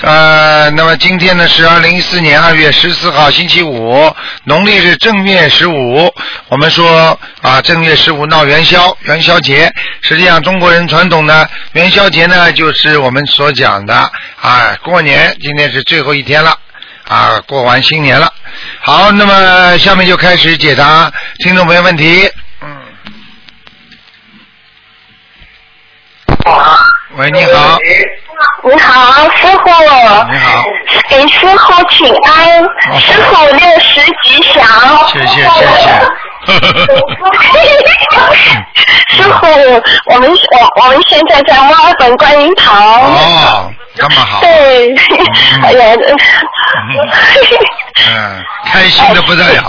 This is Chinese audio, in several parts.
呃，那么今天呢是二零一四年二月十四号星期五，农历是正月十五。我们说啊，正月十五闹元宵，元宵节。实际上，中国人传统呢，元宵节呢就是我们所讲的啊，过年。今天是最后一天了。啊，过完新年了。好，那么下面就开始解答听众朋友问题。嗯。喂，你好。你好，师傅。你好。给师傅请安，师傅六十吉祥。谢谢谢谢。师傅，我们我我们现在在墨尔本观音堂。哦，这么好。对，哎呀，嗯，开心的不得了，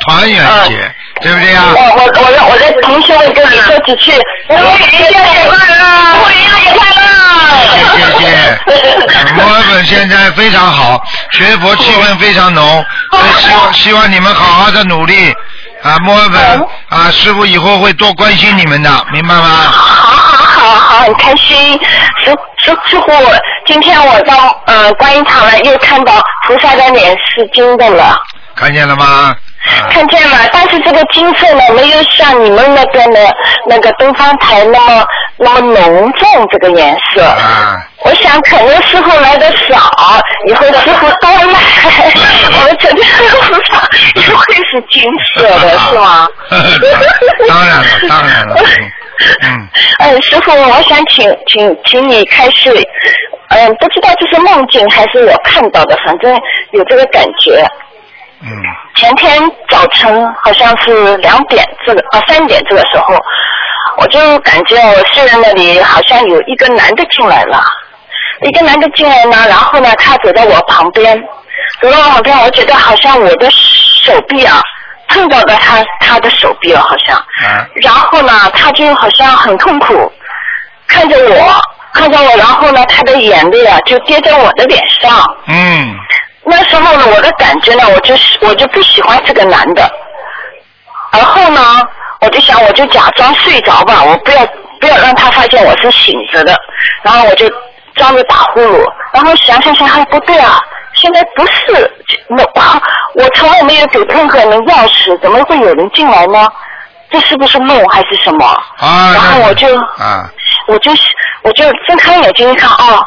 团圆节，对不对呀？我我我让我在同学们跟你说几句，我们元宵节快乐，过年也快乐。谢谢。墨尔本现在非常好，学佛气氛非常浓，希望希望你们好好的努力啊，墨尔本啊，师傅以后会多关心你们的，明白吗？好好好好，很开心。师师师傅，今天我到呃观音堂了，又看到菩萨的脸是金的了。看见了吗？看见了，但是这个金色呢，没有像你们那边的，那个东方台那么那么浓重这个颜色。啊，我想可能师傅来的少，以后师傅多来，我们整个菩萨就会是金色的，是吗？当然了，当然了。嗯。嗯，师傅，我想请请请你开始，嗯，不知道这是梦境还是我看到的，反正有这个感觉。嗯。前天早晨好像是两点这个啊三点这个时候，我就感觉我睡在那里，好像有一个男的进来了，一个男的进来呢，然后呢他走到我旁边，走到我旁边，我觉得好像我的手臂啊碰到了他他的手臂了，好像，啊然后呢他就好像很痛苦，看着我看着我，然后呢他的眼泪啊就跌在我的脸上。嗯那时候呢，我的感觉呢，我就是我就不喜欢这个男的。而后呢，我就想，我就假装睡着吧，我不要不要让他发现我是醒着的。然后我就装着打呼噜，然后想想想，哎，不对啊，现在不是我我从来没有给任何人钥匙，怎么会有人进来呢？这是不是梦还是什么？啊。然后我就啊我就我就睁开眼睛一看，哦，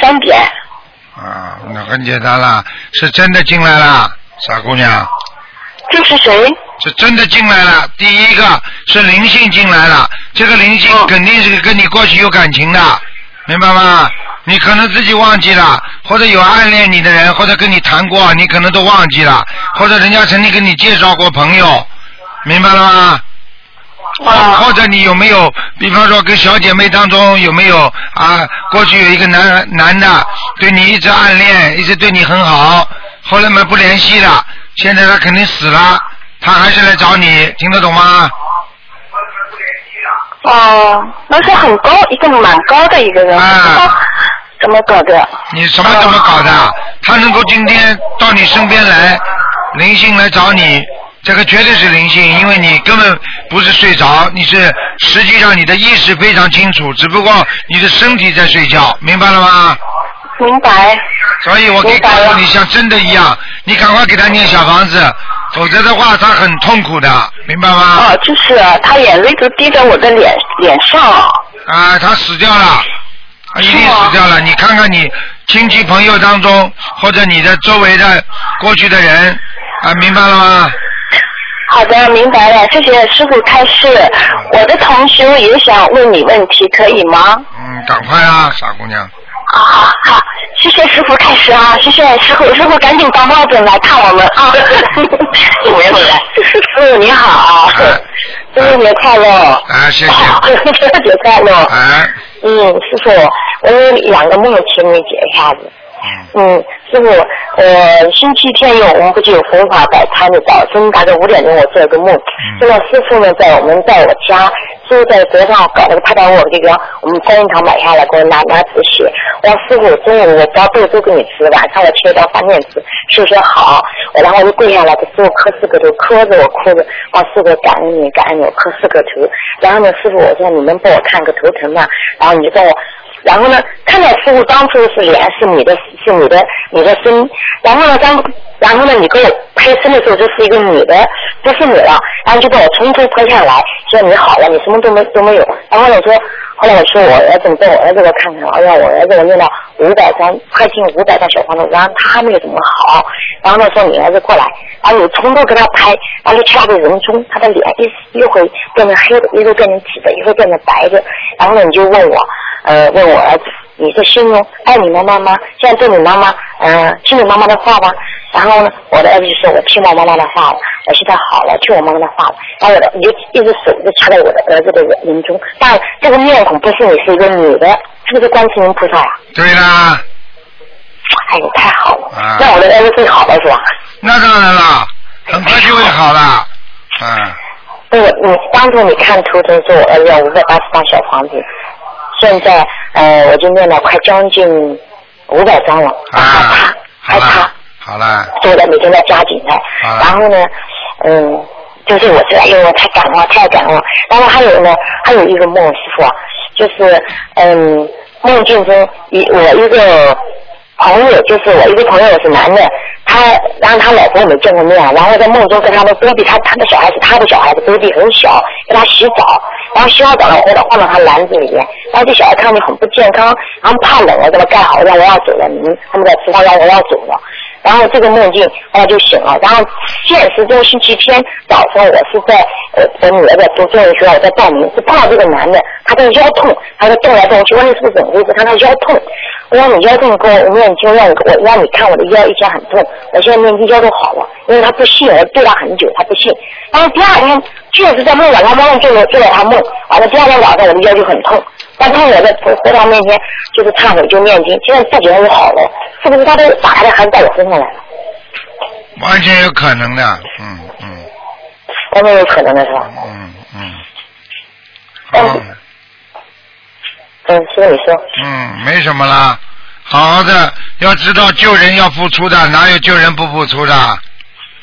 三点。啊，那很简单了，是真的进来了，傻姑娘，这是谁？是真的进来了。第一个是灵性进来了，这个灵性哦肯定是跟你过去有感情的，明白吗？你可能自己忘记了，或者有暗恋你的人，或者跟你谈过，你可能都忘记了，或者人家曾经跟你介绍过朋友，明白了吗？啊或者你有没有，比方说跟小姐妹当中有没有啊？过去有一个男男的对你一直暗恋，一直对你很好，后来嘛不联系了，现在他肯定死了，他还是来找你，听得懂吗？哦，那是很高，一个蛮高的一个人，啊怎么搞的？你什么怎么搞的？他能够今天到你身边来，灵性来找你，这个绝对是灵性，因为你根本不是睡着，你是实际上你的意识非常清楚，只不过你的身体在睡觉，明白了吗？明白。所以我可以告诉你，像真的一样，你赶快给他念小房子，否则的话他很痛苦的，明白吗？哦，就是啊他眼泪都滴在我的脸脸上啊。啊，他死掉了，他一定死掉了。你看看你亲戚朋友当中，或者你的周围的过去的人，啊，明白了吗？好的，明白了，谢谢师傅开示。我的同学也想问你问题，可以吗？嗯，赶快啊，傻姑娘。啊，好，好，谢谢师傅开始啊，谢谢师傅，师傅赶紧到墨本来看我们啊。回来。师傅你好，哎生日节快乐。啊，谢谢。中秋节快乐。啊，嗯，师傅，我有两个梦，请你解一下子。嗯，师傅，呃，星期天有我们不就有红法摆摊的，早晨大概五点钟我做了个梦，现在师傅呢在我们在我家，师傅在桌上搞了个拍拍，我这个我们观音堂买下来给我拿拿纸写，我说师傅中午我包豆都给你吃，晚上我切一包饭面吃，师傅说好，我然后我就跪下来给师傅磕四个头，磕着我哭着，我说师傅感恩你感恩你，我磕四个头，然后呢师傅我说你能帮我看个头疼吗？然后你就帮我。然后呢，看到师傅当初是脸是你的，是你的，你的身。然后呢，当然后呢，你给我拍身的时候就是一个女的，不是你了。然后就把我从头拍下来，说你好了，你什么都没都没有。然后我说，后来我说我儿子，带我儿子来看看，哎呀，我儿子我念了五百张，快进五百张小房子，然后他还没有怎么好。然后呢，说你儿子过来，然后你从头给他拍，然后就掐着人中，他的脸一一会变成黑的，一会变成紫的，一会变成白的。然后呢，你就问我。呃，问我儿子，你是心中爱你妈妈吗？现在对你妈妈，嗯，听你妈妈的话吧？然后呢，我的儿子就说，我听我妈妈的话了，我现在好了，听我妈妈的话了。然后我的你就一只手就掐在我的儿子的眼中，但这个面孔不是你，是一个女的，是不是观世音菩萨呀？对啦。哎呦，太好了！那我的儿子会好了是吧？那当然了，很快就会好了。嗯。对，你当初你看图腾说我儿子要五百八十套小房子。现在呃，我就念了快将近五百张了，还差还差，好了，做的每天在加紧的，然后呢，嗯，就是我这，因为我太感冒，太感冒。然后还有呢，还有一个梦，师傅，就是嗯，梦境中一我一个朋友，就是我一个朋友是男的。他，然后他老婆我没见过面，然后在梦中跟他的隔壁，他他的小孩子，他的小孩子隔壁很小，给他洗澡，然后洗好澡了，我放到他篮子里面，然后这小孩看着很不健康，然后怕冷了，给他盖好，让我要走了，嗯，他们在厨房让我要走了。然后这个梦境后来就醒了，然后现实中星期天早上我是在呃我女儿在读中学，我在报名，是碰到这个男的，他的腰痛，他在动来动去，问你是不是怎么回事？他说腰痛，我说你腰痛跟我念经让我让你看我的腰以前很痛，我现在念经腰都好了，因为他不信，我对他很久，他不信。然后第二天确实在梦晚上梦做了做了他梦，完了第二天早上我的腰就很痛。但他我在佛佛堂面前就是忏悔就念经，现在这几天就好了，是不是他都打开的还是在我身上来了？完全有可能的，嗯嗯。完全有可能的是吧？嗯嗯。嗯。嗯，说你说。嗯，没什么啦，好好的，要知道救人要付出的，哪有救人不付出的？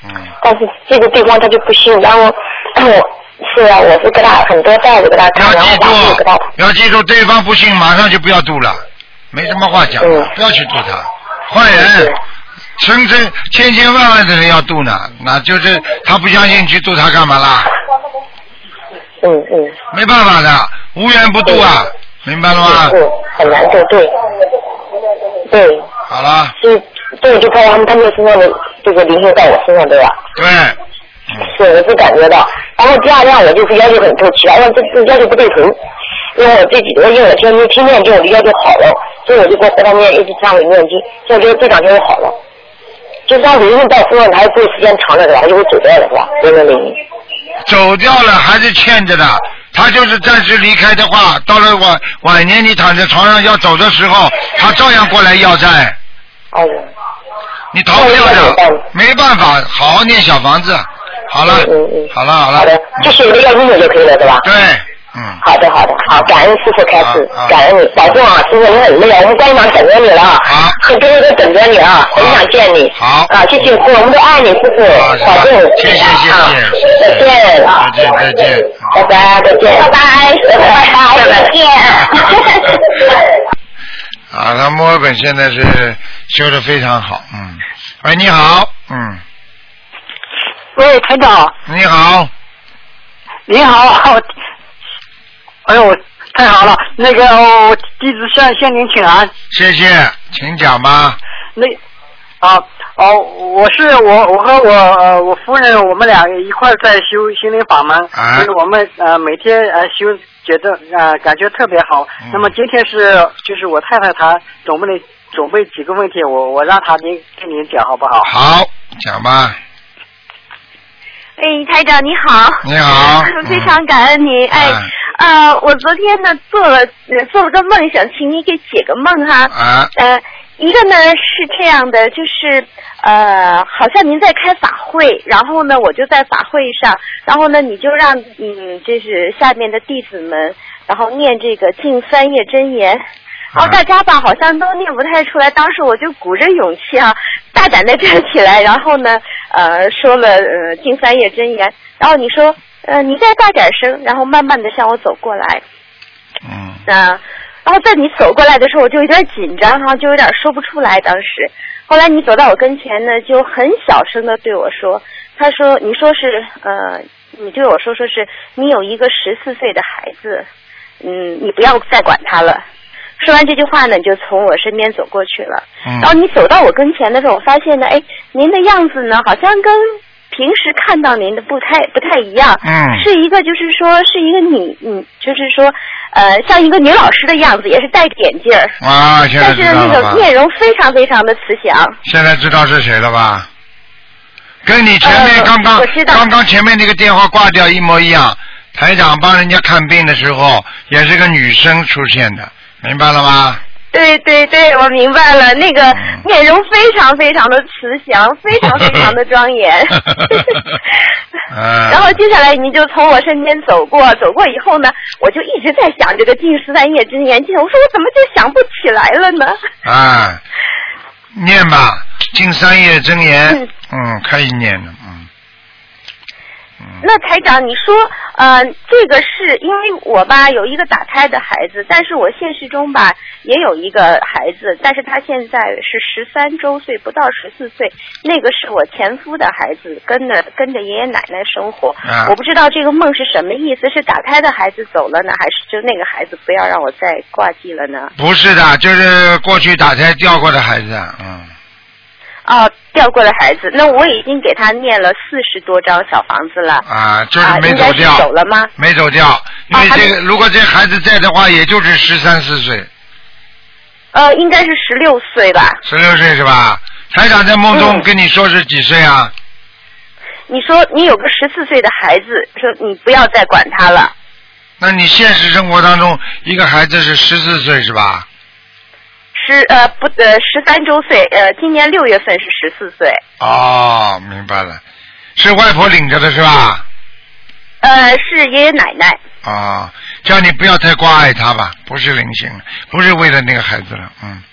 嗯。但是这个地方他就不信，然后我。是啊，我是给他很多袋子给他看，然后我给他。要记住，对方不信，马上就不要渡了，没什么话讲，不要去渡他。坏人，成千千千万万的人要渡呢，那就是他不相信，去渡他干嘛啦？嗯嗯。没办法的，无缘不渡啊，明白了吗？嗯，很难渡，对。对。好了。是，对，就看他们他们身上的这个灵性在我身上，对吧？对。是，我是感觉到，然后第二天我就是腰就很痛，起来了这这腰就不对头，因为我这几个因为我天天听念经，我的腰就好了，所以我就在佛堂面一直忏悔念经，现在就这两天就好了。就是他灵性到身上，他还过时间长了是吧？他就会走掉了是吧？灵灵灵。走掉了还是欠着的，他就是暂时离开的话，到了晚晚年你躺在床上要走的时候，他照样过来要债。哦。你逃不掉的，没办法，好好念小房子。好了，嗯嗯，好了好了，好的，就是一个要音就可以了，对吧？对，嗯。好的好的，好，感恩师傅开始，感恩你，保重啊，师傅你很累啊，我们官场等着你了，好，很多人都等着你啊，很想见你，好，啊，谢谢师傅，我们都爱你，师傅，保重，谢谢谢谢，再见，再见再见，拜拜再见，拜拜，拜拜。再见。啊，他墨尔本现在是修的非常好，嗯，喂，你好，嗯。喂，台长。你好。你好，哎呦，太好了！那个，我弟子向向您请安。谢谢，请讲吧。那啊哦，我是我，我和我呃我夫人，我们俩一块在修心灵法门，就是我们呃每天呃修，觉得呃感觉特别好。那么今天是就是我太太她准备准备几个问题，我我让她您跟您讲好不好？好，讲吧。哎，台长你好！你好，非常感恩你。哎，呃，我昨天呢做了做了个梦，想请你给解个梦哈。啊。呃，一个呢是这样的，就是呃，好像您在开法会，然后呢，我就在法会上，然后呢，你就让嗯，就是下面的弟子们，然后念这个净三业真言，然后大家吧好像都念不太出来，当时我就鼓着勇气啊，大胆的站起来，然后呢，呃，说了呃净三业真言，然后你说呃你再大点声，然后慢慢的向我走过来，嗯啊。然后在你走过来的时候，我就有点紧张哈，就有点说不出来。当时，后来你走到我跟前呢，就很小声的对我说：“他说，你说是呃，你对我说说是你有一个十四岁的孩子，嗯，你不要再管他了。”说完这句话呢，你就从我身边走过去了。然后你走到我跟前的时候，我发现呢，哎，您的样子呢，好像跟平时看到您的不太不太一样。嗯是一个就是说是一个女，嗯，就是说。呃，像一个女老师的样子，也是戴着眼镜儿。啊，现在但是那个？面容非常非常的慈祥。现在知道是谁了吧？跟你前面呃刚刚、我知道刚刚前面那个电话挂掉一模一样。台长帮人家看病的时候，也是个女生出现的，明白了吗？对对对，我明白了，那个嗯面容非常非常的慈祥，非常非常的庄严。嗯然后接下来你就从我身边走过，走过以后呢，我就一直在想这个净十三夜真言经，我说我怎么就想不起来了呢？啊，念吧，进三夜真言，嗯嗯，可以念的，那台长，你说，呃，这个是因为我吧有一个打胎的孩子，但是我现实中吧也有一个孩子，但是他现在是十三周岁，不到十四岁，那个是我前夫的孩子，跟着跟着爷爷奶奶生活。啊我不知道这个梦是什么意思，是打胎的孩子走了呢，还是就那个孩子不要让我再挂记了呢？不是的，就是过去打胎掉过的孩子，嗯，哦，掉过的孩子，那我已经给他念了四十多张小房子了。啊，就是啊，没走掉，走了吗？没走掉，因为啊还没这个、如果这孩子在的话，也就是十三四岁，呃，应该是十六岁吧。十六岁是吧？台长在梦中嗯跟你说是几岁啊？你说你有个十四岁的孩子，说你不要再管他了。那你现实生活当中一个孩子是十四岁是吧？十呃不呃十三周岁，呃今年六月份是十四岁，哦，明白了，是外婆领着的是吧？呃是爷爷奶奶。啊、叫你不要太关爱他吧，不是灵性了，不是为了那个孩子了，嗯。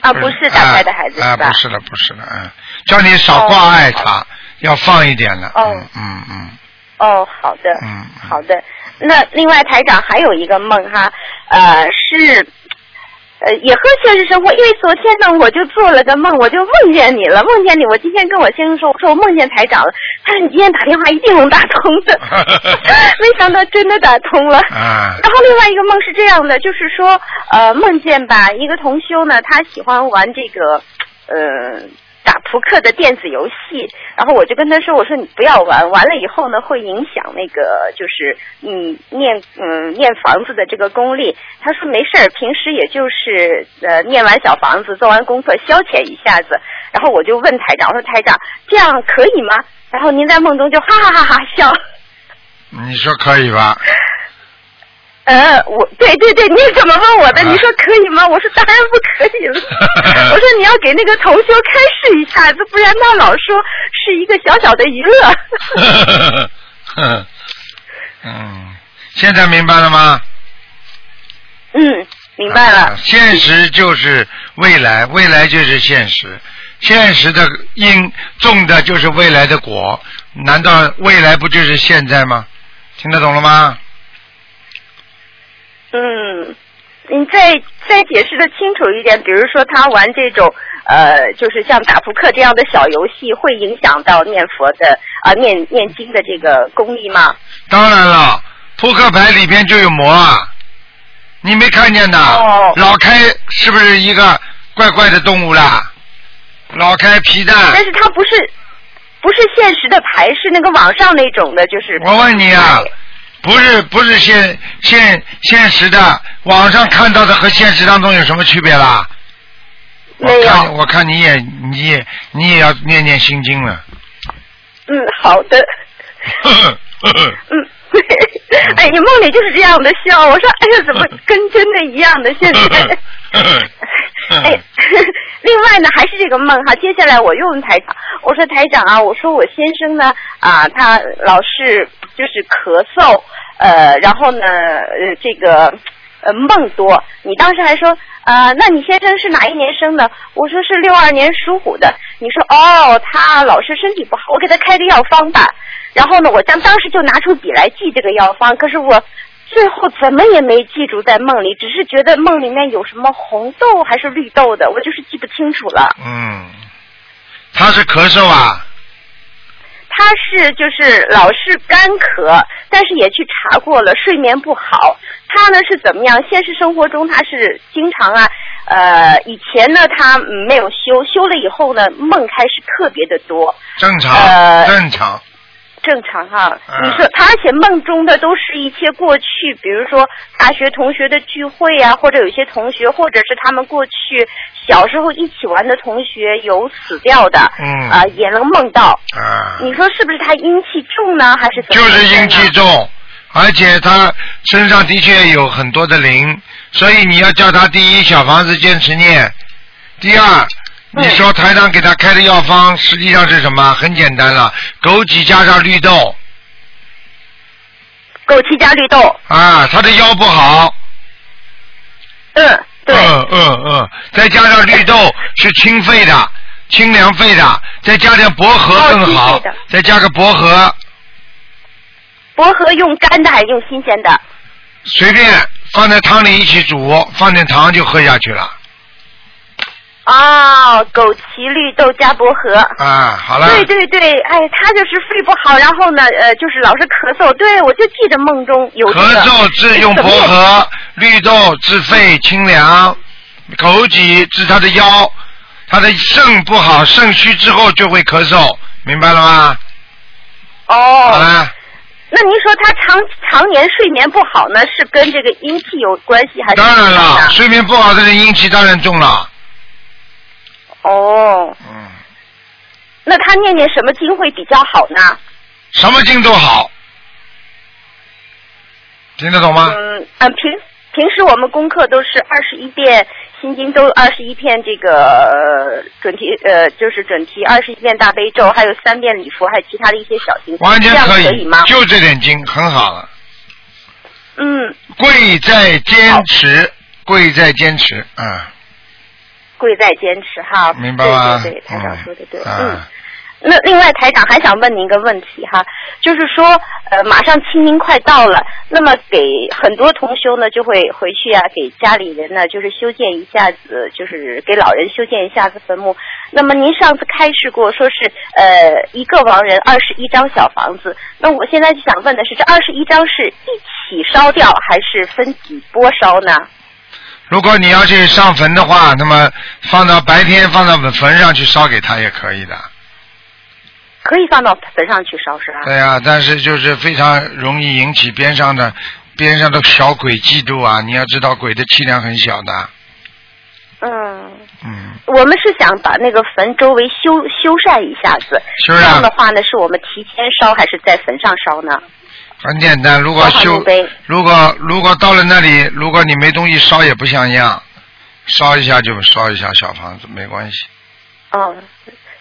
啊，不是打胎的孩子啊？不是的，不是的，嗯，叫你少挂碍他，要放一点了，哦嗯嗯嗯哦，好的，嗯，好的。那另外台长还有一个梦哈，呃是。呃，也和现实生活，因为昨天呢，我就做了个梦，我就梦见你了，梦见你。我今天跟我先生说，我说我梦见台长了，他说你今天打电话一定能打通的，没想到真的打通了。啊然后另外一个梦是这样的，就是说，呃，梦见吧，一个同修呢，他喜欢玩这个，呃，打扑克的电子游戏，然后我就跟他说，我说你不要玩，玩了以后呢，会影响那个就是你念嗯念房子的这个功力。他说没事儿，平时也就是呃念完小房子，做完功课消遣一下子。然后我就问台长，我说台长这样可以吗？然后您在梦中就哈哈哈哈笑。你说可以吧？呃，我对对对，你怎么问我的？啊你说可以吗？我说当然不可以了。我说你要给那个同学开示一下子，不然他老说是一个小小的娱乐。嗯，现在明白了吗？嗯，明白了。啊现实就是未来，未来就是现实。现实的因种的就是未来的果，难道未来不就是现在吗？听得懂了吗？嗯，你再再解释的清楚一点，比如说他玩这种呃，就是像打扑克这样的小游戏，会影响到念佛的啊、念念经的这个功力吗？当然了，扑克牌里边就有魔啊！你没看见的？哦老开是不是一个怪怪的动物啦？老开皮蛋。但是它不是不是现实的牌，是那个网上那种的，就是。我问你啊，不是不是现现现实的，网上看到的和现实当中有什么区别啦？没有我看我看你也你也你也要念念心经了。嗯，好的。嗯，哎，你梦里就是这样的笑，我说，哎呀，怎么跟真的一样的？现在，哎，另外呢，还是这个梦哈。接下来我又问台长，我说台长啊，我说我先生呢啊，他老是就是咳嗽，呃，然后呢，呃，这个呃梦多。你当时还说啊，那你先生是哪一年生的？我说是六二年属虎的。你说哦，他老是身体不好，我给他开个药方吧。然后呢，我当当时就拿出笔来记这个药方，可是我。最后怎么也没记住在梦里，只是觉得梦里面有什么红豆还是绿豆的，我就是记不清楚了。嗯，他是咳嗽啊？他是就是老是干咳，但是也去查过了，睡眠不好。他呢是怎么样？现实生活中他是经常啊，呃，以前呢他没有修，修了以后呢梦开始特别的多。正常，正常。正常哈，你说他而且梦中的都是一些过去，比如说大学同学的聚会呀，或者有些同学，或者是他们过去小时候一起玩的同学有死掉的，嗯啊也能梦到。啊，你说是不是他阴气重呢，还是怎么？就是阴气重，而且他身上的确有很多的灵，所以你要叫他第一小房子坚持念，第二。你说台长给他开的药方实际上是什么？很简单了，枸杞加上绿豆。枸杞加绿豆。啊，他的腰不好。嗯，对。嗯嗯嗯，再加上绿豆是清肺的，清凉肺的，再加点薄荷更好。再加个薄荷。薄荷用干的还是用新鲜的？随便放在汤里一起煮，放点糖就喝下去了。哦，枸杞、绿豆加薄荷。啊，好了。对对对，哎，他就是肺不好，然后呢，呃，就是老是咳嗽。对，我就记得梦中有咳嗽治用薄荷，绿豆治肺清凉，枸杞治他的腰，他的肾不好，肾虚之后就会咳嗽，明白了吗？哦。好了。那您说他常常年睡眠不好呢，是跟这个阴气有关系还是？当然了，睡眠不好的人阴气当然重了。哦，嗯，那他念念什么经会比较好呢？什么经都好，听得懂吗？嗯嗯，平平时我们功课都是二十一遍心经，都二十一片这个准提呃，就是准提二十一遍大悲咒，还有三遍礼佛，还有其他的一些小经，完全可以吗？就这点经很好了。嗯。贵在坚持，贵在坚持，嗯。贵在坚持哈，明白吗？对对对，台长说的对。嗯，那另外台长还想问您一个问题哈，就是说呃马上清明快到了，那么给很多同修呢就会回去啊，给家里人呢就是修建一下子，就是给老人修建一下子坟墓。那么您上次开示过说是呃一个亡人二十一张小房子，那我现在就想问的是，这二十一张是一起烧掉还是分几波烧呢？如果你要去上坟的话，那么放到白天放到坟上去烧给他也可以的。可以放到坟上去烧是吧？对呀，但是就是非常容易引起边上的边上的小鬼嫉妒啊！你要知道鬼的气量很小的。嗯。嗯。我们是想把那个坟周围修修缮一下子，这样的话呢，是我们提前烧还是在坟上烧呢？很简单，如果修，如果如果到了那里，如果你没东西烧也不像样，烧一下就烧一下小房子没关系。哦，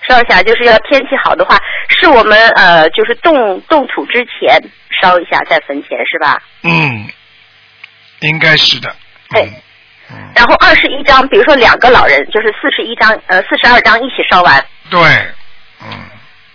烧一下就是要天气好的话，是我们呃就是动动土之前烧一下在坟前是吧？嗯，应该是的。对，嗯。然后二十一张，比如说两个老人，就是四十一张呃四十二张一起烧完。对，嗯。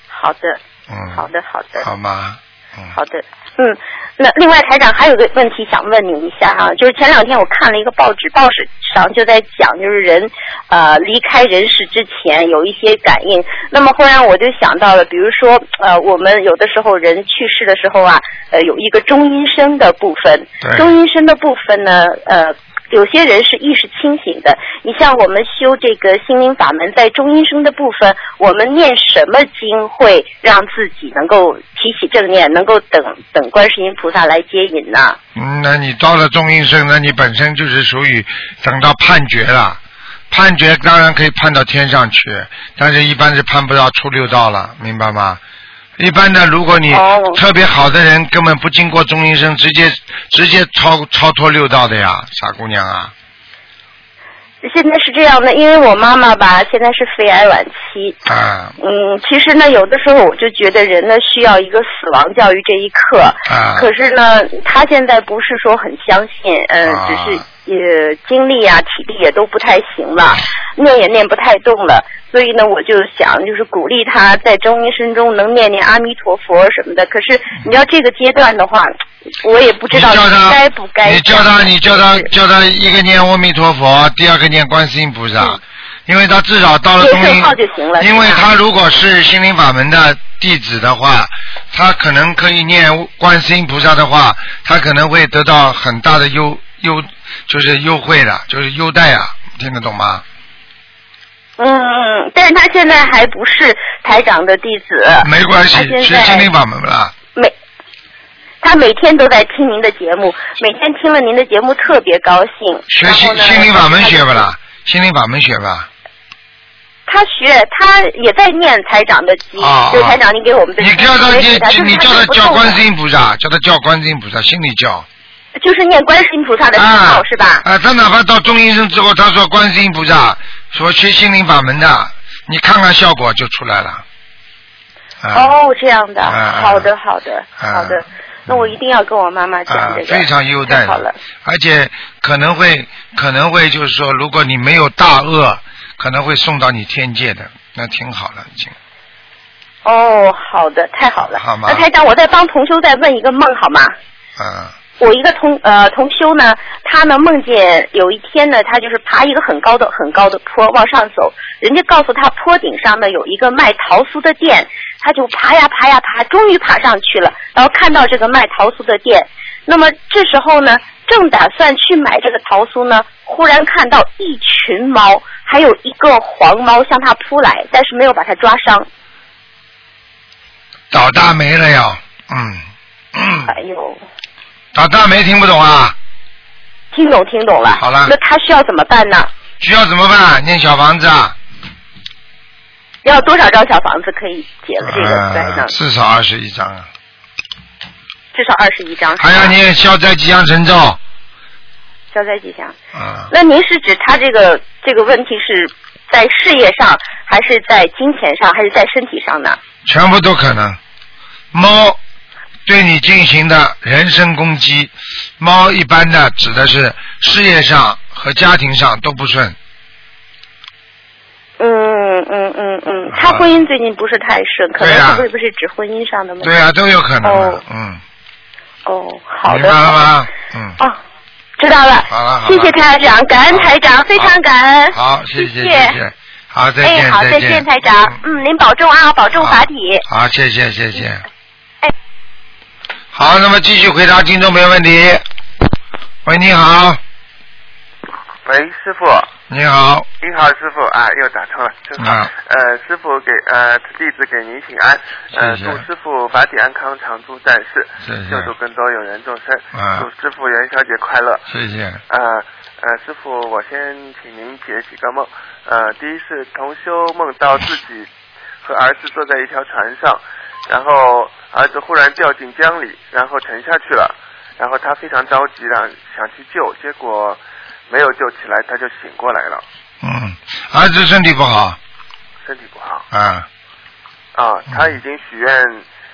好的。嗯。好的，好的。好吗？嗯。好的。嗯，那另外台长还有个问题想问你一下哈，就是前两天我看了一个报纸，报纸上就在讲，就是人呃离开人世之前有一些感应。那么忽然我就想到了，比如说呃我们有的时候人去世的时候啊，呃有一个中阴身的部分，中阴身的部分呢呃。有些人是意识清醒的，你像我们修这个心灵法门，在中阴身的部分，我们念什么经会让自己能够提起正念，能够等等观世音菩萨来接引呢？嗯，那你到了中阴身，那你本身就是属于等到判决了，判决当然可以判到天上去，但是一般是判不到出六道了，明白吗？一般的，如果你特别好的人，根本不经过中医生，直接直接超超脱六道的呀，傻姑娘啊！现在是这样的，因为我妈妈吧，现在是肺癌晚期。啊。嗯，其实呢，有的时候我就觉得人呢需要一个死亡教育这一课。啊。可是呢，她现在不是说很相信，嗯，只是呃精力啊、体力也都不太行了，念也念不太动了。所以呢，我就想就是鼓励他在中医生中能念念阿弥陀佛什么的。可是你要这个阶段的话，我也不知道该不该。你叫他，你叫他，叫他一个念阿弥陀佛，第二个念观世音菩萨，因为他至少到了中音，因为他如果是心灵法门的弟子的话，他可能可以念观世音菩萨的话，他可能会得到很大的优优，就是优惠的，就是优待啊，听得懂吗？嗯嗯，但是他现在还不是台长的弟子。没关系，学心灵法门了。每他每天都在听您的节目，每天听了您的节目特别高兴。学心心灵法门学不啦？心灵法门学吧。他学，他也在念台长的经，就台长您给我们的。你叫他叫你叫他叫观世音菩萨，叫他叫观世音菩萨，心里叫。就是念观世音菩萨的号是吧？啊，他哪怕到中医生之后，他说观世音菩萨，说学心灵法门的，你看看效果就出来了。哦，这样的，好的，好的，好的，那我一定要跟我妈妈讲这个。非常优待，好了。而且可能会可能会就是说，如果你没有大恶，可能会送到你天界的，那挺好了，已经。哦，好的，太好了。好吗？那台长，我再帮同修再问一个梦好吗？嗯。我一个同呃同修呢，他呢梦见有一天呢，他就是爬一个很高的很高的坡往上走，人家告诉他坡顶上呢有一个卖桃酥的店，他就爬呀爬呀爬，终于爬上去了，然后看到这个卖桃酥的店，那么这时候呢，正打算去买这个桃酥呢，忽然看到一群猫，还有一个黄猫向他扑来，但是没有把他抓伤。倒大霉了呀，嗯。哎呦。老大没听不懂啊？听懂听懂了。好了。那他需要怎么办呢？需要怎么办？念小房子啊。要多少张小房子可以解了这个灾呢？至少二十一张啊。至少二十一张。还要念消灾吉祥神咒。消灾吉祥。啊。那您是指他这个这个问题是在事业上，还是在金钱上，还是在身体上呢？全部都可能。猫。对你进行的人身攻击，猫一般的指的是事业上和家庭上都不顺。嗯嗯嗯嗯，他婚姻最近不是太顺，可能是不是指婚姻上的问题？对啊，都有可能。嗯。哦，好的。明白了吗？嗯。哦，知道了。好了，谢谢台长，感恩台长，非常感恩。好，谢谢谢谢。好，再见。哎，好，再见，台长。嗯，您保重啊，保重法体。好，谢谢谢谢。好，那么继续回答听众朋友问题。喂，你好。喂，师傅。你好。你好，师傅啊，又打通了，正好。呃，师傅给呃弟子给您请安，呃，祝师傅法体安康，常驻在世，救助更多有缘众生。啊祝师傅元宵节快乐。谢谢。呃呃，师傅，我先请您解几个梦。呃，第一是同修梦到自己和儿子坐在一条船上。然后儿子忽然掉进江里，然后沉下去了，然后他非常着急，让想去救，结果没有救起来，他就醒过来了。嗯，儿子身体不好。身体不好。啊。啊，他已经许愿，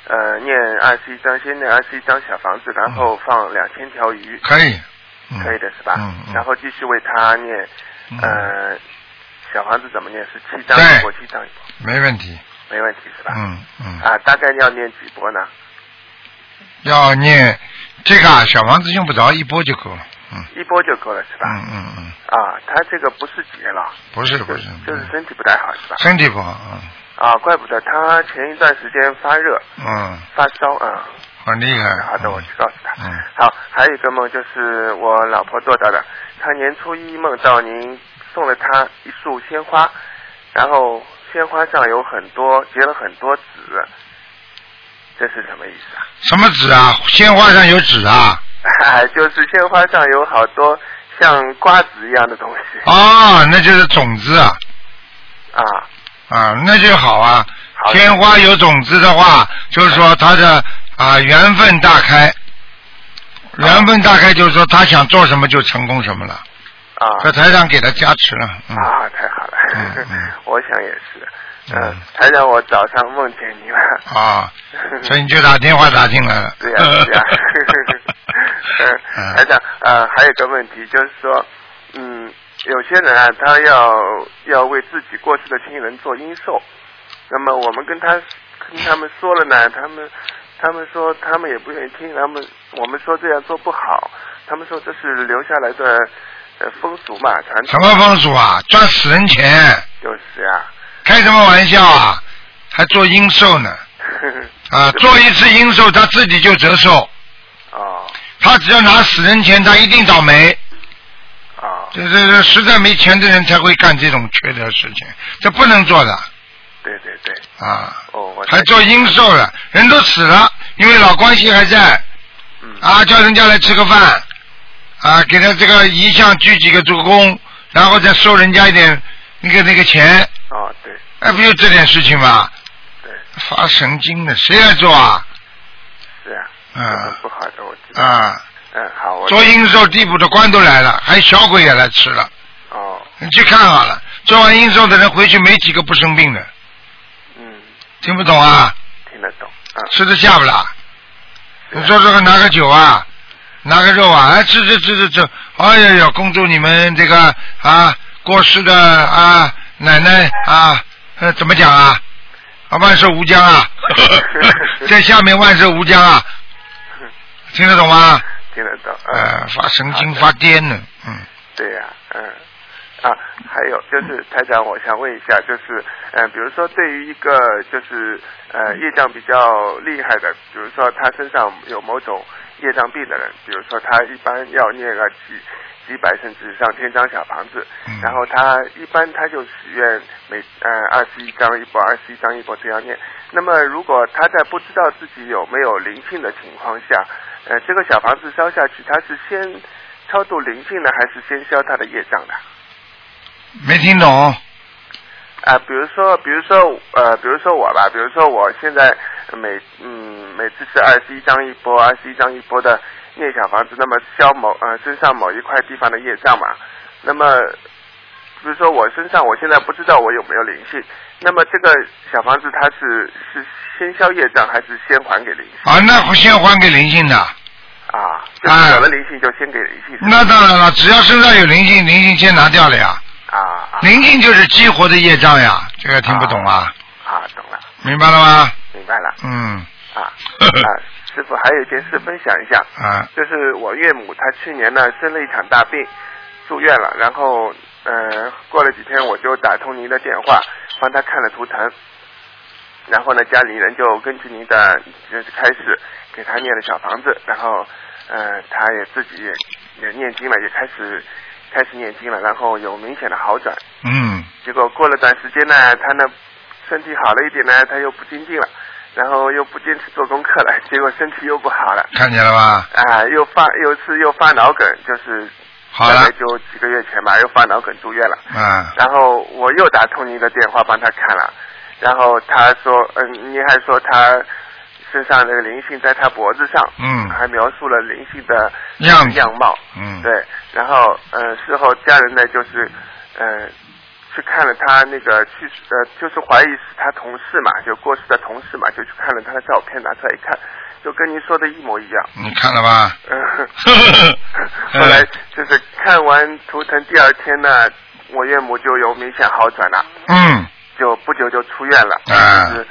呃，念二十一张，先念二十一张小房子，然后放两千条鱼。可以。可以的是吧？嗯然后继续为他念，呃，小房子怎么念？是七张一波，七张。没问题。没问题是吧？嗯嗯。啊，大概要念几波呢？要念这个小房子用不着一波就够了，嗯。一波就够了是吧？嗯嗯嗯。啊，他这个不是结了。不是不是。就是身体不太好是吧？身体不好嗯。啊，怪不得他前一段时间发热。嗯。发烧啊。很厉害。好的，我去告诉他。嗯。好，还有一个梦就是我老婆做到的，她年初一梦到您送了她一束鲜花，然后。鲜花上有很多结了很多籽，这是什么意思啊？什么籽啊？鲜花上有籽啊？就是鲜花上有好多像瓜子一样的东西。哦，那就是种子啊。啊。啊，那就好啊。鲜花有种子的话，就是说它的啊缘分大开。缘分大开就是说他想做什么就成功什么了。啊，和台长给他加持了。嗯、啊，太好了，嗯嗯 我想也是。嗯嗯，台长，我早上梦见你了。啊，所以你就打电话打进来了。对呀、对呀、嗯嗯，台长，呃，还有个问题就是说，嗯，有些人啊，他要要为自己过去的亲人做阴寿，那么我们跟他跟他们说了呢，他们他们说他们也不愿意听，他们我们说这样做不好，他们说这是留下来的呃风俗嘛，传统。什么风俗啊？赚死人钱，就是啊，开什么玩笑啊？还做阴寿呢？啊，做一次阴寿他自己就折寿，哦他只要拿死人钱，他一定倒霉。啊，这这这实在没钱的人才会干这种缺德事情，这不能做的对对对，啊！哦，我还做阴寿了，人都死了，因为老关系还在嗯啊，叫人家来吃个饭啊，给他这个遗像鞠几个助攻，然后再收人家一点那个那个钱，哦对哎，不就这点事情吗？对发神经的，谁来做啊？是啊，嗯不好的，我知道。啊，嗯，好，我做阴寿，地府的官都来了，还有小鬼也来吃了，哦，你去看好了，做完阴寿的人回去没几个不生病的，嗯，听不懂啊？听得懂，啊，吃得下不啦？啊你说这个拿个酒啊，拿个肉啊，哎，吃吃吃吃。吃，哎呀呀，恭祝你们这个啊过世的啊奶奶啊，呃，怎么讲啊？啊，万寿无疆啊，在下面万寿无疆啊，听得懂吗？听得懂，呃嗯，，发神经发癫呢，嗯，对呀、嗯，啊，还有就是台长，我想问一下，就是，嗯、比如说对于一个就是呃业障比较厉害的，比如说他身上有某种业障病的人，比如说他一般要念个几几百甚至上千张小房子，嗯然后他一般他就许愿每呃二十一张一波，二十一张一波这样念。那么如果他在不知道自己有没有灵性的情况下，呃，这个小房子烧下去，他是先超度灵性呢，还是先消他的业障的？没听懂，啊、比如说，比如说，呃，比如说我吧，比如说我现在每嗯每次是二十一张一波，二十一张一波的念小房子，那么消某呃身上某一块地方的业障嘛，那么比如说我身上我现在不知道我有没有灵性，那么这个小房子它是是先消业障还是先还给灵性？啊，那先还给灵性的，啊？就是有了灵性就先给灵性。那当然了，只要身上有灵性，灵性先拿掉了呀，啊啊。灵性就是激活的业障呀，这个听不懂啊？啊，懂了，明白了吗？明白了。嗯，啊 啊，师傅还有一件事分享一下。啊，就是我岳母，她去年呢生了一场大病，住院了。然后，呃，过了几天我就打通您的电话，帮她看了图腾。然后呢，家里人就根据您的就是开始给她念了小房子，然后，呃，她也自己也也念经了，也开始开始念经了，然后有明显的好转。嗯，结果过了段时间呢，她呢身体好了一点呢，她又不精进了，然后又不坚持做功课了，结果身体又不好了。看见了吧？啊，又发有一次又发脑梗，就是好了大概，就几个月前吧，又发脑梗住院了。啊，然后我又打通您的电话帮他看了，然后他说，嗯，您还说他身上那个灵性在他脖子上，嗯还描述了灵性的样样貌，嗯，对，然后呃，事后家人呢就是呃去看了他那个去世呃，就是怀疑是他同事嘛，就过世的同事嘛，就去看了他的照片，拿出来一看，就跟您说的一模一样。你看了吧？嗯，后来就是看完图腾第二天呢，我岳母就有明显好转了，嗯，就不久就出院了，嗯就是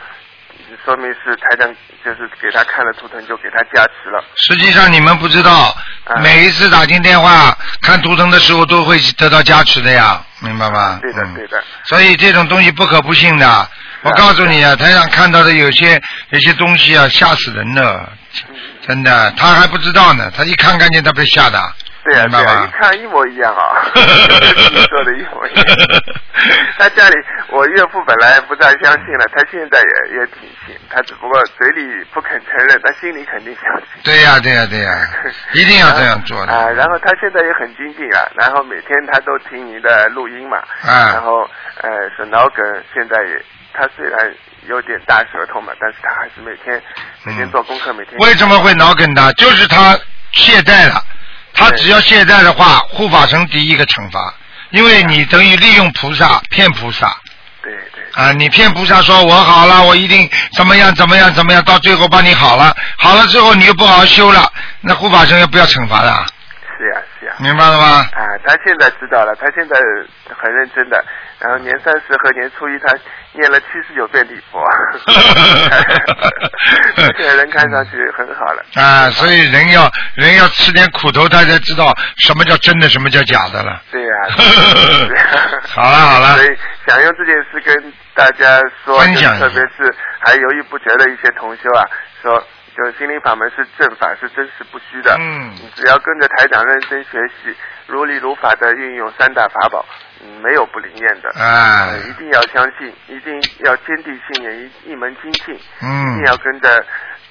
说明是台长就是给他看了图腾就给他加持了，实际上你们不知道，啊。每一次打进电话看图腾的时候都会得到加持的呀，明白吗？对的嗯。对的，所以这种东西不可不信的。我告诉你啊，台上看到的有些有些东西啊，吓死人的，嗯。真的，他还不知道呢，他一看看见他被吓的，对呀、明白对呀、吗一看一模一样啊，跟你说的一模一样。他家里，我岳父本来不大相信了，他现在也也挺信，他只不过嘴里不肯承认，他心里肯定相信。对呀、对呀、对呀、一定要这样做的。啊，然后他现在也很精进啊，然后每天他都听您的录音嘛，啊然后呃，是脑梗现在也，他虽然有点大舌头嘛，但是他还是每天每天做功课，每天为什么会脑梗呢？就是他懈怠了，他他只要懈怠的话，护法神第一个惩罚，因为你等于利用菩萨骗菩萨。对对。啊，你骗菩萨说我好了，我一定怎么样怎么样怎么样，到最后帮你好了，好了之后你又不好好修了，那护法神要不要惩罚了？是呀是呀。明白了吗？啊，他现在知道了，他现在很认真的。然后年三十和年初一，他念了七十九遍礼佛。而且人看上去很好了。啊，所以人要人要吃点苦头，他才知道什么叫真的，什么叫假的了。对呀。好了好了。所以想用这件事跟大家说，分享特别是还犹豫不决的一些同修啊，说。就是心灵法门是正法，是真实不虚的。嗯。你只要跟着台长认真学习，如理如法的运用三大法宝，嗯，没有不灵验的。啊。一定要相信，一定要坚定信念，一一门精进。嗯。一定要跟着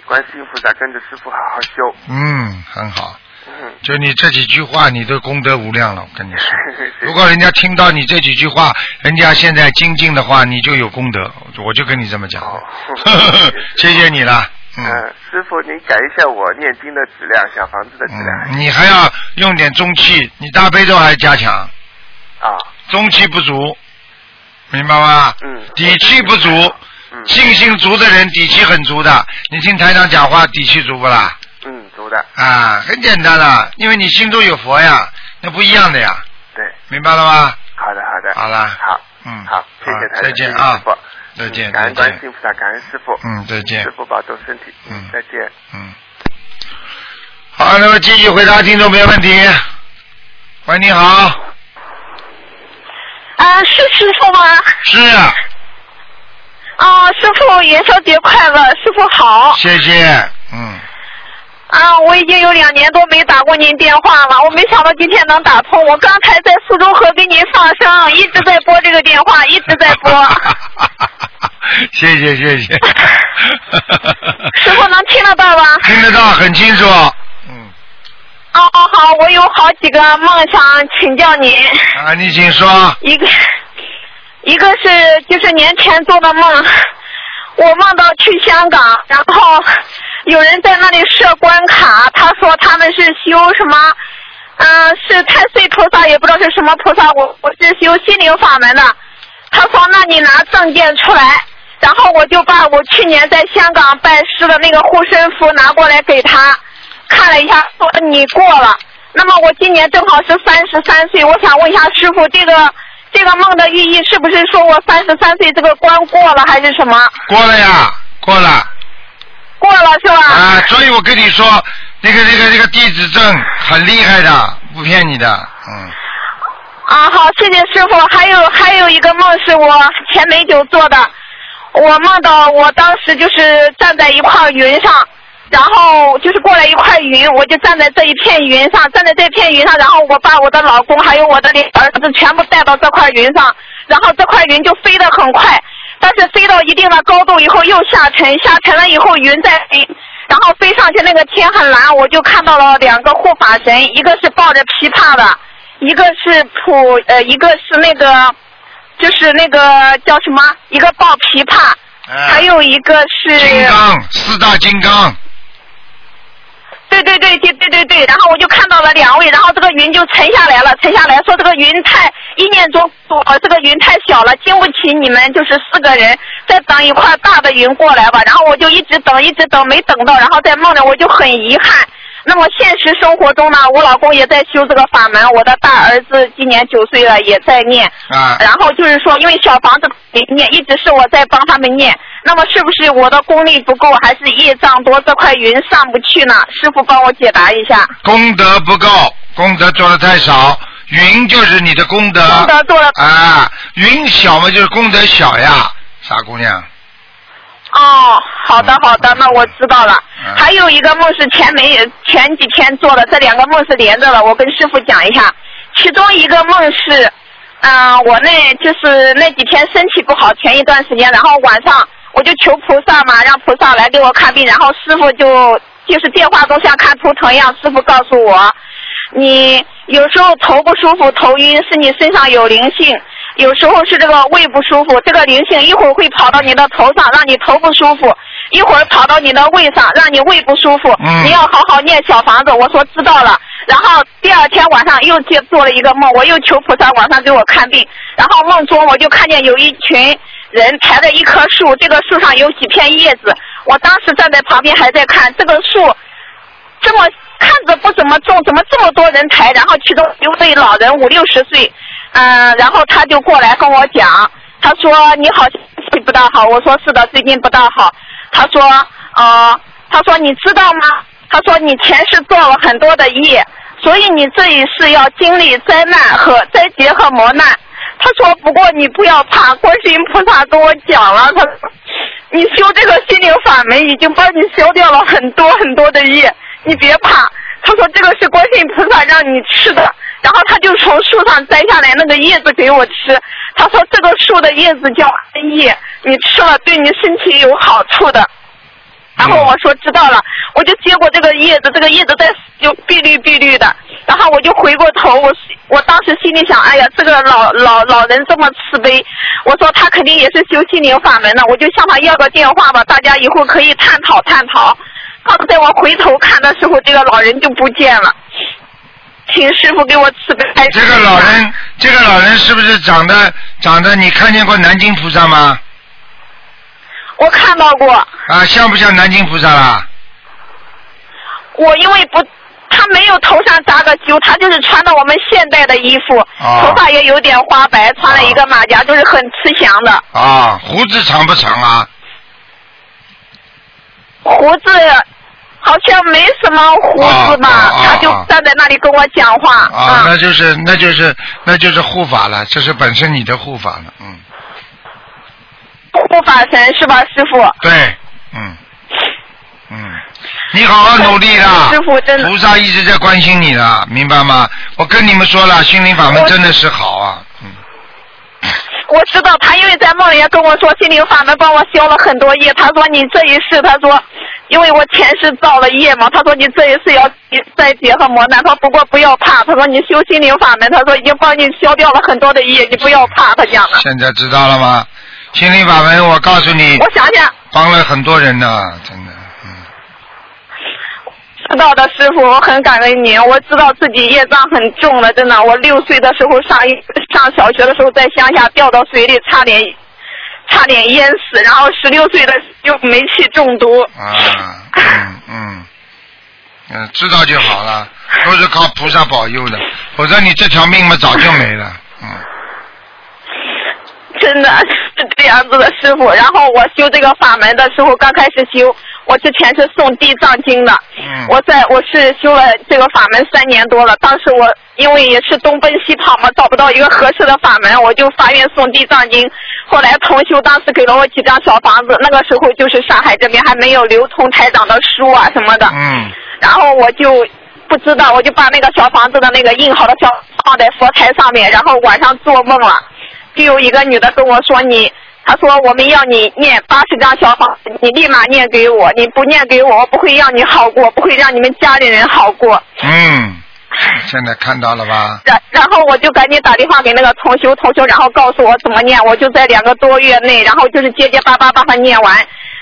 观世音菩萨，跟着师傅好好修。嗯，很好。嗯。就你这几句话，你都功德无量了，我跟你说。如果人家听到你这几句话，人家现在精进的话，你就有功德。我就跟你这么讲。谢谢你了。嗯，师傅，你改一下我念经的质量，小房子的质量。嗯，你还要用点中气，你大悲咒还加强。啊。中气不足，明白吗？嗯。底气不足，嗯。信心足的人底气很足的，你听台长讲话底气足不啦？嗯，足的。啊，很简单的，因为你心中有佛呀，那不一样的呀。对。明白了吗？好的，好的。好了。好。嗯。好，谢谢台长。再见啊。再见，感恩观世音菩萨，感恩师傅。嗯，再见。师傅保重身体。嗯，再见。嗯。好，那么继续回答听众朋友问题。喂，你好。啊，是师傅吗？是。啊，师傅元宵节快乐，师傅好。谢谢，嗯。啊，我已经有两年多没打过您电话了，我没想到今天能打通。我刚才在苏州河给您放生，一直在拨这个电话，一直在拨。谢谢谢谢。师傅能听得到吧？听得到，很清楚。嗯。哦好，我有好几个梦想请教您。啊，你请说。一个，一个是就是年前做的梦，我梦到去香港，然后。有人在那里设关卡，他说他们是修什么？嗯，是太岁菩萨，也不知道是什么菩萨。我我是修心灵法门的。他说：“那你拿证件出来。”然后我就把我去年在香港拜师的那个护身符拿过来给他看了一下，说你过了。那么我今年正好是三十三岁，我想问一下师傅，这个这个梦的寓意是不是说我三十三岁这个关过了，还是什么？过了呀，过了。过了是吧？啊，所以我跟你说，那个那个那个地址证很厉害的，不骗你的，嗯。啊，好，谢谢师傅。还有还有一个梦是我前没久做的，我梦到我当时就是站在一块云上，然后就是过来一块云，我就站在这一片云上，站在这片云上，然后我把我的老公还有我的儿子全部带到这块云上，然后这块云就飞得很快。但是飞到一定的高度以后又下沉，下沉了以后云在飞，然后飞上去那个天很蓝，我就看到了两个护法神，一个是抱着琵琶的，一个是普呃一个是那个就是那个叫什么，一个抱琵琶，还有一个是金刚四大金刚。对对对对对对对，然后我就看到了两位，然后这个云就沉下来了，沉下来说这个云太一念中，我这个云太小了，经不起你们就是四个人再等一块大的云过来吧。然后我就一直等，一直等，没等到，然后在梦里我就很遗憾。那么现实生活中呢，我老公也在修这个法门，我的大儿子今年九岁了，也在念。啊。然后就是说，因为小房子没念，一直是我在帮他们念。那么是不是我的功力不够，还是业障多，这块云上不去呢？师傅帮我解答一下。功德不够，功德做的太少，云就是你的功德。功德做了。啊，云小嘛，就是功德小呀，傻姑娘。哦，好的好的，那我知道了。还有一个梦是前没前几天做的，这两个梦是连着的，我跟师傅讲一下。其中一个梦是，嗯，我那就是那几天身体不好，前一段时间，然后晚上我就求菩萨嘛，让菩萨来给我看病，然后师傅就就是电话中像看图腾一样，师傅告诉我，你有时候头不舒服、头晕，是你身上有灵性。有时候是这个胃不舒服，这个灵性一会儿会跑到你的头上，让你头不舒服；一会儿跑到你的胃上，让你胃不舒服。嗯。你要好好念小房子。我说知道了。然后第二天晚上又接做了一个梦，我又求菩萨晚上给我看病，然后梦中我就看见有一群人抬着一棵树，这个树上有几片叶子，我当时站在旁边还在看这个树，这么看着不怎么重，怎么这么多人抬？然后其中有位老人五六十岁，嗯、然后他就过来跟我讲，他说你好不大好，我说是的，最近不大好。他说，呃，他说你知道吗？他说你前世做了很多的业，所以你这一世要经历灾难和灾劫和磨难。他说不过你不要怕，观世音菩萨跟我讲了，他你修这个心灵法门已经帮你消掉了很多很多的业，你别怕。他说这个是观世音菩萨让你吃的，然后他就从树上摘下来那个叶子给我吃。他说这个树的叶子叫安叶，你吃了对你身体有好处的。然后我说知道了，我就接过这个叶子，这个叶子在就碧绿碧绿的，然后我就回过头，我我当时心里想，哎呀，这个老老老人这么慈悲，我说他肯定也是修心灵法门的，我就向他要个电话吧，大家以后可以探讨探讨。刚在我回头看的时候，这个老人就不见了，请师傅给我慈悲。这个老人，这个老人是不是长得长得？你看见过南京菩萨吗？我看到过，啊，像不像南京菩萨啦？我因为不，他没有头上扎个揪，他就是穿的我们现代的衣服，哦头发也有点花白，穿了一个马甲，就是很慈祥的。啊，胡子长不长啊？胡子好像没什么胡子吧，啊啊啊他就站在那里跟我讲话。啊，那就是那就是那就是护法了，这是本身你的护法了，嗯，护法神是吧，师傅？对，嗯，嗯，你好好努力啦，师傅真的菩萨一直在关心你的，明白吗？我跟你们说了，心灵法门真的是好啊，嗯，我知道他因为在梦里也跟我说心灵法门帮我消了很多业。他说你这一世，他说因为我前世造了业嘛，他说你这一世要再结合磨难。他说不过不要怕，他说你修心灵法门，他说已经帮你消掉了很多的业，你不要怕。他讲的。现在知道了吗？心灵法门，我告诉你，我想想，帮了很多人呢，真的，嗯，知道的师傅，我很感恩您。我知道自己业障很重了，真的。我六岁的时候上一上小学的时候，在乡下掉到水里，差点差点淹死。然后十六岁的就煤气中毒。啊，嗯嗯，嗯，知道就好了，都是靠菩萨保佑的，否则你这条命嘛早就没了，嗯。真的 是这样子的，师傅。然后我修这个法门的时候，刚开始修，我之前是诵地藏经的。嗯我在我是修了这个法门三年多了，当时我因为也是东奔西跑嘛，找不到一个合适的法门，我就发愿诵地藏经。后来同修当时给了我几张小房子，那个时候就是上海这边还没有流通台长的书啊什么的。嗯然后我就不知道，我就把那个小房子的那个印好的小放在佛台上面，然后晚上做梦了，就有一个女的跟我说你。她说：“我们要你念八十张小房，你立马念给我，你不念给我，我不会让你好过，不会让你们家里人好过。嗯，现在看到了吧？然然后我就赶紧打电话给那个同修，同修然后告诉我怎么念，我就在两个多月内，然后就是结结巴巴把它念完。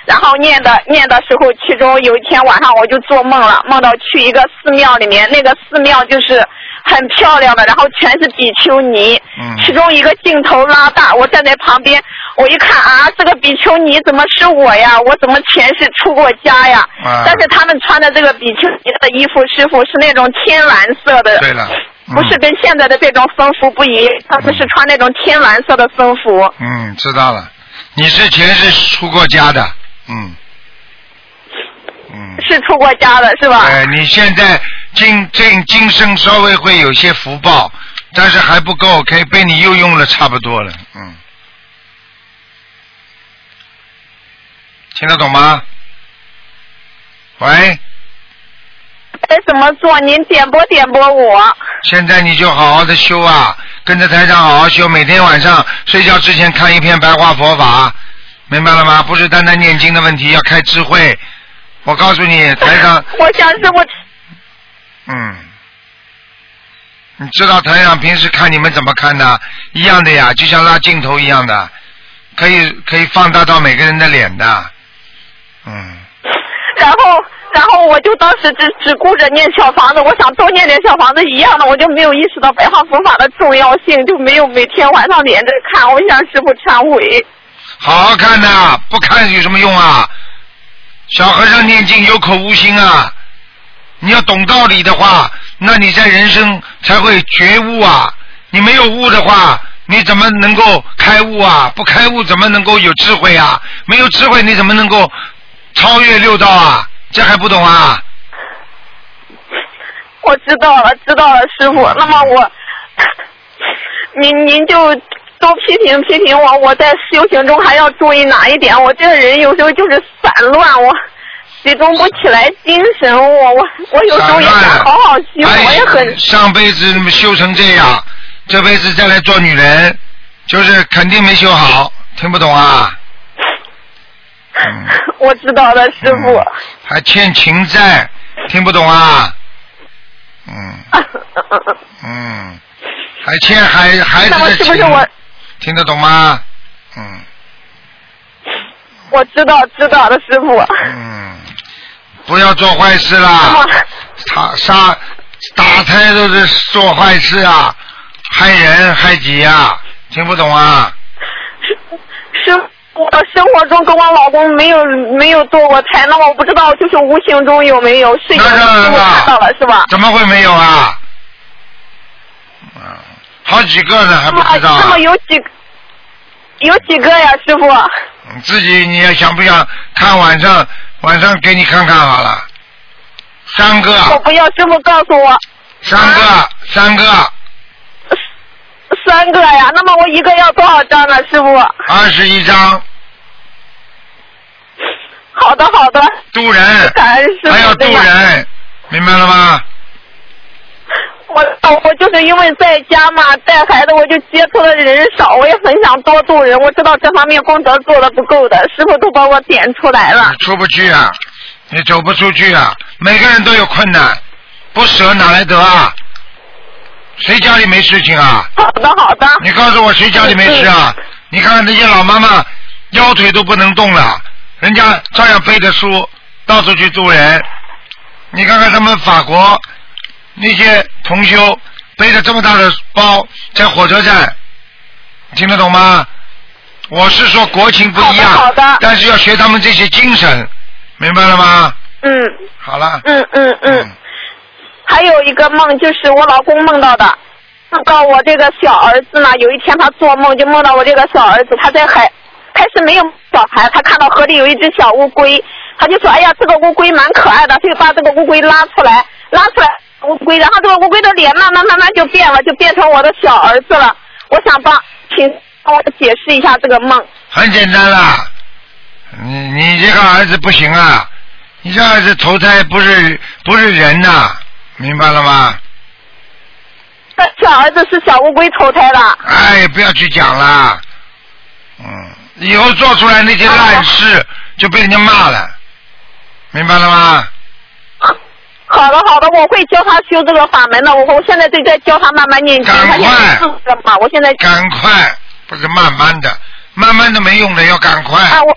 然后念的念的时候，其中有一天晚上我就做梦了，梦到去一个寺庙里面，那个寺庙就是很漂亮的，然后全是比丘尼，嗯其中一个镜头拉大，我站在旁边，我一看啊，这个比丘尼怎么是我呀？我怎么前世出过家呀？啊但是他们穿的这个比丘尼的衣服，师傅是那种天蓝色的，对了，嗯不是跟现在的这种僧服不一样，他们是穿那种天蓝色的僧服。嗯，知道了，你是前世出过家的，嗯，嗯，是出过家的是吧？呃，你现在今今今生稍微会有些福报，但是还不够，可以被你又用了差不多了，嗯，听得懂吗？喂，该怎么做？您点拨点拨我。现在你就好好的修啊，跟着台长好好修，每天晚上睡觉之前看一篇白话佛法，明白了吗？不是单单念经的问题，要开智慧。我告诉你，台长，我想是我嗯，你知道台长平时看你们怎么看的？一样的呀，就像拉镜头一样的，可以可以放大到每个人的脸的，嗯，然后然后我就当时只只顾着念小房子，我想多念点小房子一样的，我就没有意识到白话佛法的重要性，就没有每天晚上连着看。我向师傅忏悔。好好看呐，不看有什么用啊？小和尚念经有口无心啊！你要懂道理的话，那你在人生才会觉悟啊！你没有悟的话，你怎么能够开悟啊？不开悟怎么能够有智慧啊？没有智慧你怎么能够超越六道啊？这还不懂啊？我知道了，知道了，师傅。那么我，您您就多批评批评我，我在修行中还要注意哪一点？我这个人有时候就是散乱，我集中不起来精神，我我我有时候也想好好修，我也很。上辈子修成这样，这辈子再来做女人，就是肯定没修好，听不懂啊？嗯，我知道了，师傅。还欠情债，听不懂啊？嗯。嗯。还欠孩孩子的情，听得懂吗？嗯。我知道，知道了，师傅。嗯。不要做坏事啦！他杀打胎都是做坏事啊，害人害己呀，听不懂啊？生生。我生活中跟我老公没有没有堕过胎，那我不知道就是无形中有没有，是有师傅看到了是吧？怎么会没有啊？嗯，好几个呢，还不知道。那么有几有几个呀，师傅？你自己你要想不想看晚上晚上给你看看好了，三个。我不要，师傅告诉我。三个，三个。三个呀，那么我一个要多少张呢，师傅？二十一张。好的，好的。渡人，还要渡人，明白了吗？就是因为在家嘛，带孩子我就接触的人少，我也很想多渡人。我知道这方面功德做的不够的，师傅都把我点出来了。出不去啊，你走不出去啊！每个人都有困难，不舍哪来得啊？谁家里没事情啊？好的，好的。你告诉我谁家里没事啊？你看看那些老妈妈，腰腿都不能动了，人家照样背着书到处去渡人。你看看他们法国那些同修背着这么大的包在火车站，听得懂吗？我是说国情不一样，好的。但是要学他们这些精神，明白了吗？嗯。好了。嗯嗯嗯。还有一个梦，就是我老公梦到的，梦到我这个小儿子呢。有一天他做梦就梦到我这个小儿子，他在海，开始没有小孩，他看到河里有一只小乌龟，他就说：“哎呀，这个乌龟蛮可爱的。”他就把这个乌龟拉出来，拉出来乌龟，然后这个乌龟的脸慢慢慢慢就变了，就变成我的小儿子了。我想帮，请帮我解释一下这个梦。很简单啦，你你这个儿子不行啊，你这儿子投胎不是不是人呐。明白了吗？小儿子是小乌龟投胎的。哎，不要去讲了。嗯，以后做出来那些烂事就被人家骂了，明白了吗？好的，好的，我会教他修这个法门的。我我现在正在教他慢慢念经，赶快。我现在。赶快，不是慢慢的，慢慢的没用的，要赶快。啊，我。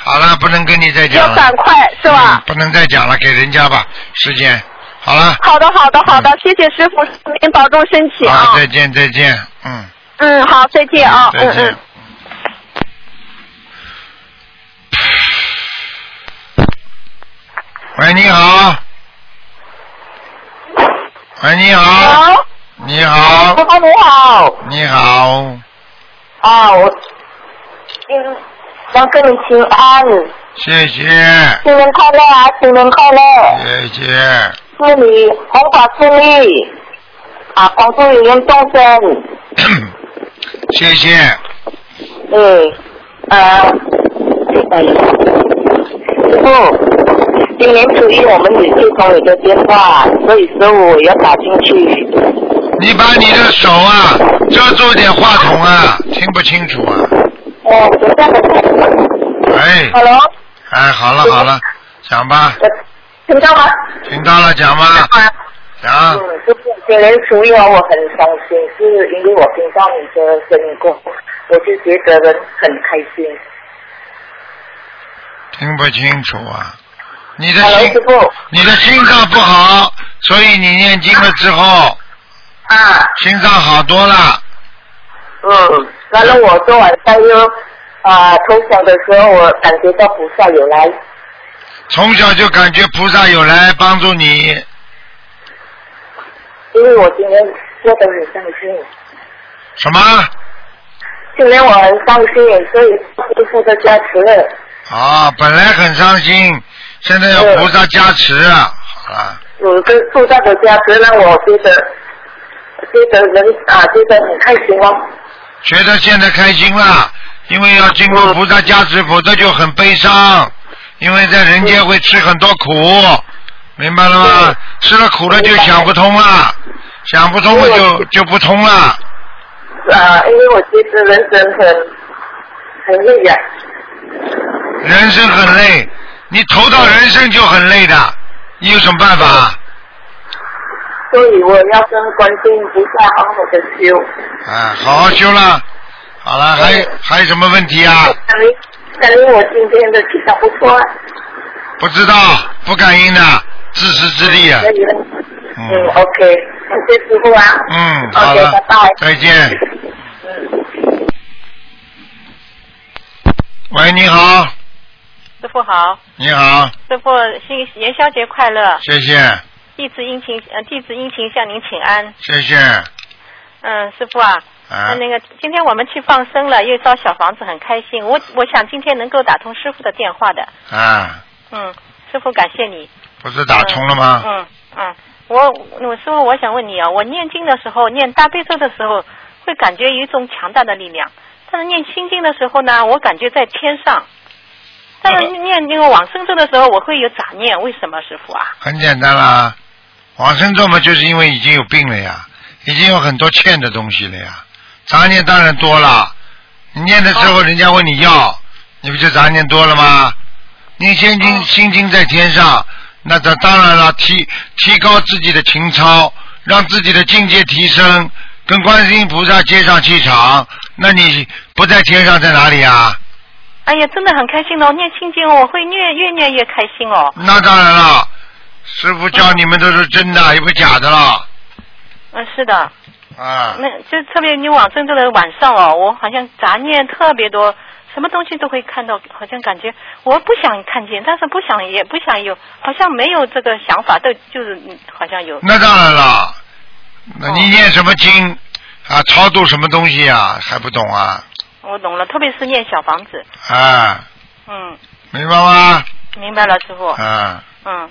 好了，不能跟你再讲了。要赶快是吧？不能再讲了，给人家吧，时间。好了，好的，好的，好的，谢谢师傅，您保重身体啊！再见，再见，嗯。嗯，好，再见啊，嗯嗯。喂，你好。喂，你好。你好。师傅你好。你好。啊，我嗯，想跟你请安。谢谢。新年快乐啊！新年快乐。谢谢。祝你红法顺利，啊，帮助有缘众生。谢谢。对，呃，哎，师傅，今年初一我们也接通你的电话，所以十五要打进去。你把你的手啊遮住点话筒啊，听不清楚啊。哦，等下哎。Hello。哎，好了好了，讲吧。听到吗？听到了，讲吧？讲。嗯，师傅，今年初一啊我很伤心，是因为我听到你的声音过，我就觉得很开心。听不清楚啊。你的心。你的心脏不好，所以你念经了之后，啊，心脏好多了。嗯，完了我昨晚上又啊，从小的时候我感觉到菩萨有来，从小就感觉菩萨有来帮助你，因为我今天做的很伤心，什么？今天我很伤心，所以师傅的加持了。啊，本来很伤心，现在要菩萨加持，好了。有个菩萨的加持，让我觉得觉得人啊，觉得很开心哦。觉得现在开心了，因为要经过菩萨加持，否则就很悲伤。因为在人间会吃很多苦，明白了吗？吃了苦了就想不通了，想不通了就就不通了。啊，因为我觉得人生很很累呀、人生很累，你投到人生就很累的，你有什么办法？所以我要跟观世音菩萨好好的修。啊，好好修了。好了，还有还有什么问题啊？感恩感恩我今天的气场不错啊。不知道，不感应的，自私自利啊。可以了。嗯，OK，感谢师傅啊。嗯，好 OK，了拜拜。再见。喂，你好，师傅好，你好，师傅新元宵节快乐，谢谢，弟子殷勤呃弟子殷勤向您请安。谢谢。嗯，师傅啊，啊那那个今天我们去放生了，又烧小房子，很开心。我我想今天能够打通师傅的电话的。啊，嗯，师傅感谢你。不是打通了吗？嗯嗯，我我师傅，我想问你啊，我念经的时候，念大悲咒的时候，会感觉有一种强大的力量，但是念心经的时候呢，我感觉在天上。但是念那个往生咒的时候，我会有杂念，为什么，师傅啊？很简单啦，往生咒嘛，就是因为已经有病了呀，已经有很多欠的东西了呀，杂念当然多了。你念的时候，人家问你要，你不就杂念多了吗？你心经，心经在天上，那这当然了，提提高自己的情操，让自己的境界提升，跟观世音菩萨接上气场。那你不在天上，在哪里啊？哎呀，真的很开心哦！念心经我会越越念越开心哦。那当然了，师傅教你们都是真的，也不假的了嗯，是的，啊。那就特别你往真正的晚上哦，我好像杂念特别多，什么东西都会看到，好像感觉我不想看见，但是不想也不想有，好像没有这个想法，都就是嗯好像有。那当然了，那你念什么经啊？超度什么东西啊？还不懂啊？我懂了，特别是念小房子，啊，嗯，明白吗？明白了，师傅。啊，嗯。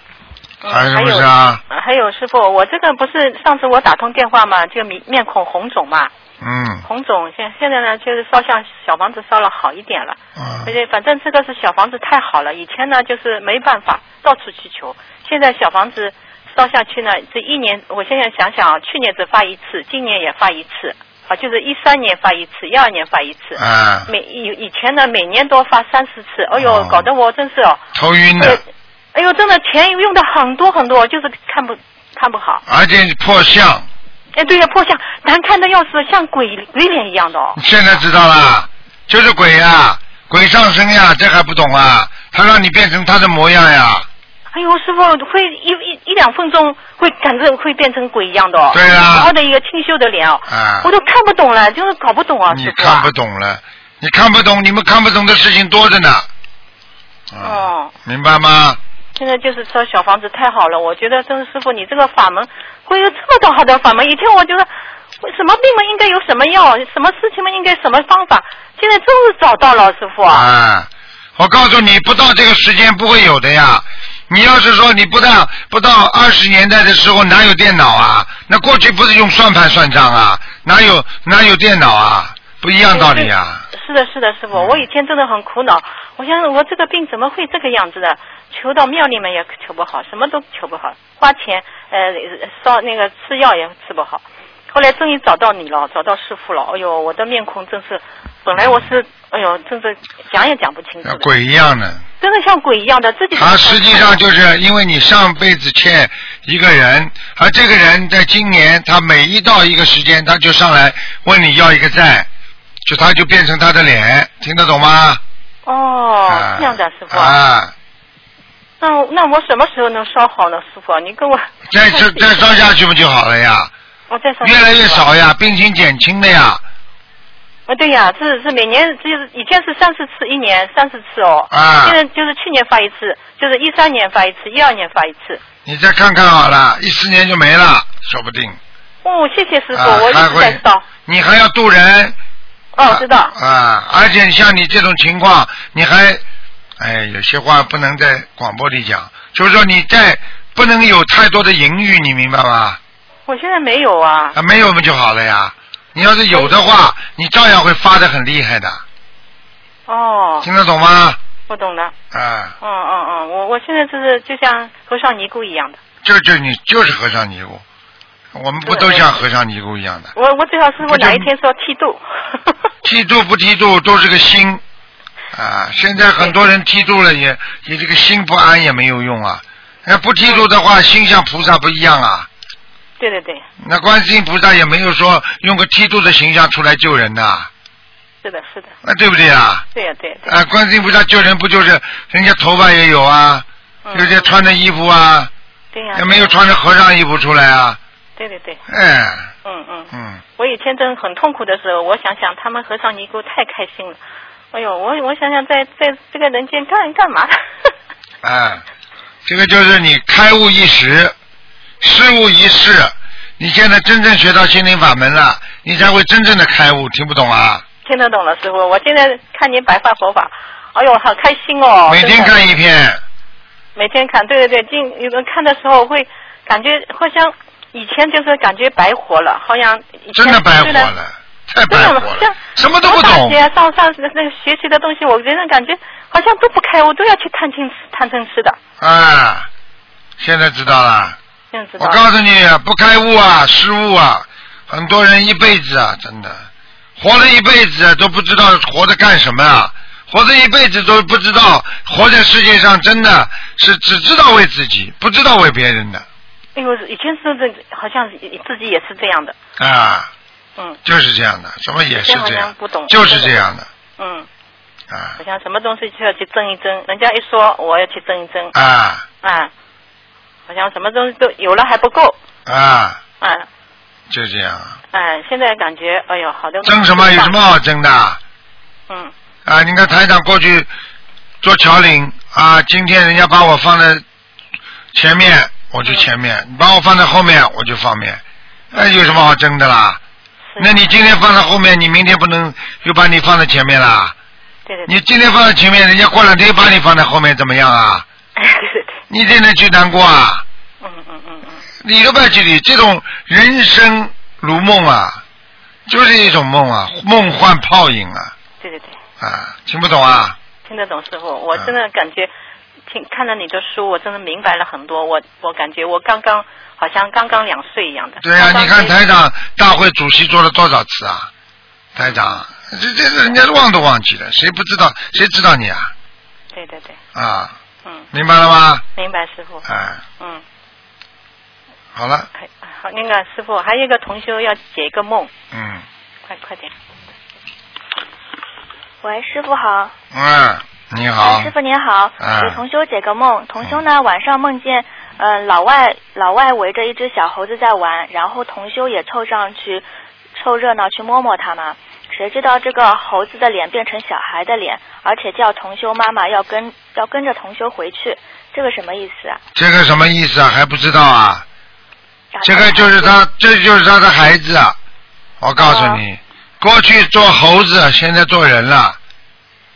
嗯还有什么还有事啊？呃还有师傅，我这个不是上次我打通电话嘛，就面面孔红肿嘛，嗯。红肿现现在呢就是烧像小房子烧了好一点了，嗯而且反正这个是小房子太好了，以前呢就是没办法到处去求，现在小房子烧下去呢，这一年我现在想想啊，去年只发一次，今年也发一次，啊就是一三年发一次，一二年发一次，啊，每以以前呢每年都发三四次，哎呦哦。搞得我真是哦，头晕的，哎呦真的钱用的很多很多，就是看不看不好。而且破相，哎，对呀，破相。难看的要死，像鬼鬼脸一样的哦。现在知道了，就是鬼呀、鬼上身呀，这还不懂啊？他让你变成他的模样呀，哎呦，师傅会一一一两分钟会感觉会变成鬼一样的哦。对啊好好的一个清秀的脸哦，啊我都看不懂了，就是搞不懂啊，你。看不懂了，你看不懂，你们看不懂的事情多着呢，哦，明白吗？现在就是说小房子太好了，我觉得真是师傅你这个法门会有这么多好的法门。以前我觉得什么病嘛应该有什么药，什么事情嘛应该什么方法，现在终于找到了，师傅啊。啊，我告诉你，不到这个时间不会有的呀。你要是说你不到不到二十年代的时候哪有电脑啊？那过去不是用算盘算账啊？哪有哪有电脑啊？不一样道理啊。是的，是的，师傅，我以前真的很苦恼，我想我这个病怎么会这个样子的？求到庙里面也求不好，什么都求不好，花钱呃烧那个吃药也吃不好。后来终于找到你了，找到师傅了。哎呦，我的面孔真是，本来我是哎呦，真是讲也讲不清楚，像鬼一样的，真的像鬼一样的，自己他实际上就是因为你上辈子欠一个人，而这个人在今年他每一到一个时间，他就上来问你要一个债，就他就变成他的脸，听得懂吗？哦啊这样的师傅啊，那那我什么时候能烧好呢，师傅？你跟我再再 再烧下去不就好了呀？我再烧越来越少呀，病情减轻了呀。啊，对呀，是是每年就是以前是三四次，一年三四次哦。啊现在就是去年发一次，就是一三年发一次，一二年发一次。你再看看好了，一四年就没了，说不定。哦，谢谢师傅，啊我一直在烧。你还要渡人。哦，知道。啊，而且像你这种情况，你还，哎，有些话不能在广播里讲，就是说你在不能有太多的淫欲，你明白吗？我现在没有啊。啊，没有不就好了呀。你要是有的话，你照样会发的很厉害的，哦，听得懂吗？我懂的。啊，嗯嗯嗯，我我现在就是就像和尚尼姑一样的，就就你就是和尚尼姑，我们不都像和尚尼姑一样的？我我最好是我哪一天说剃度。剃度不剃度都是个心啊！现在很多人剃度了也也这个心不安也没有用啊。那不剃度的话，心像菩萨不一样啊。对对对，那观世音菩萨也没有说用个剃度的形象出来救人呐、是的是的，啊，对不对啊？对呀对。啊，观世音菩萨救人不就是人家头发也有啊，有些穿的衣服啊，对呀。也没有穿着和尚衣服出来啊。对对对，哎，嗯嗯。嗯，我以前真很痛苦的时候，我想想他们和尚尼姑太开心了。哎呦，我我想想在在这个人间干干嘛？哎，这个就是你开悟一时，失悟一事。你现在真正学到心灵法门了，你才会真正的开悟。听不懂啊？听得懂了，师傅。我现在看您白话佛法，哎呦，好开心哦！每天看一篇。每天看，对对对，进有人看的时候会感觉好像以前就是感觉白活了，好像真的白活了，太白活了，像什么都不懂。上学上上那个学习的东西，我真的感觉好像都不开悟，都要去探亲探亲吃的。啊，现在知道了。我告诉你，不开悟啊，失误啊，很多人一辈子啊，真的。活了一辈子都不知道活着干什么啊，活着一辈子都不知道活在世界上真的是只知道为自己，不知道为别人的。哎呦，以前是这好像自己也是这样的，啊，嗯。就是这样的，什么也是这样，不懂，就是这样的。嗯，啊。好像什么东西就要去争一争，人家一说我要去争一争，啊。啊，好像什么东西都有了还不够，啊，啊，就这样啊，哎，现在感觉哎呦，好的。争什么有什么好争的？嗯。啊，你看台长过去做桥领啊，今天人家把我放在前面，我就前面；你把我放在后面，我就后面。那有什么好争的啦？那你今天放在后面，你明天不能又把你放在前面啦？对对你今天放在前面，人家过两天又把你放在后面，怎么样啊？你怎能去难过啊？嗯嗯嗯嗯。理都不要去理，这种人生如梦啊，就是一种梦啊，梦幻泡影啊，对对对，啊，听不懂啊？听得懂师傅，我真的感觉听看了你的书，我真的明白了很多。我我感觉我刚刚好像刚刚两岁一样的。对啊、刚刚你看台长大会主席做了多少次啊？台长，这这人家忘都忘记了，谁不知道？谁知道你啊？对对对，啊，嗯，明白了吗？明白师傅。哎，嗯，好了，还好，那个师傅还有一个同修要解一个梦，嗯快快点。喂，师傅好。嗯，你好哎，师傅您好，嗯给同修解个梦。同修呢晚上梦见，呃，老外老外围着一只小猴子在玩，然后同修也凑上去凑热闹去摸摸它嘛。谁知道这个猴子的脸变成小孩的脸，而且叫同修妈妈要跟要跟着同修回去，这个什么意思啊？这个什么意思啊？还不知道啊？这个就是他，这就是他的孩子啊！我告诉你，过去做猴子，现在做人了。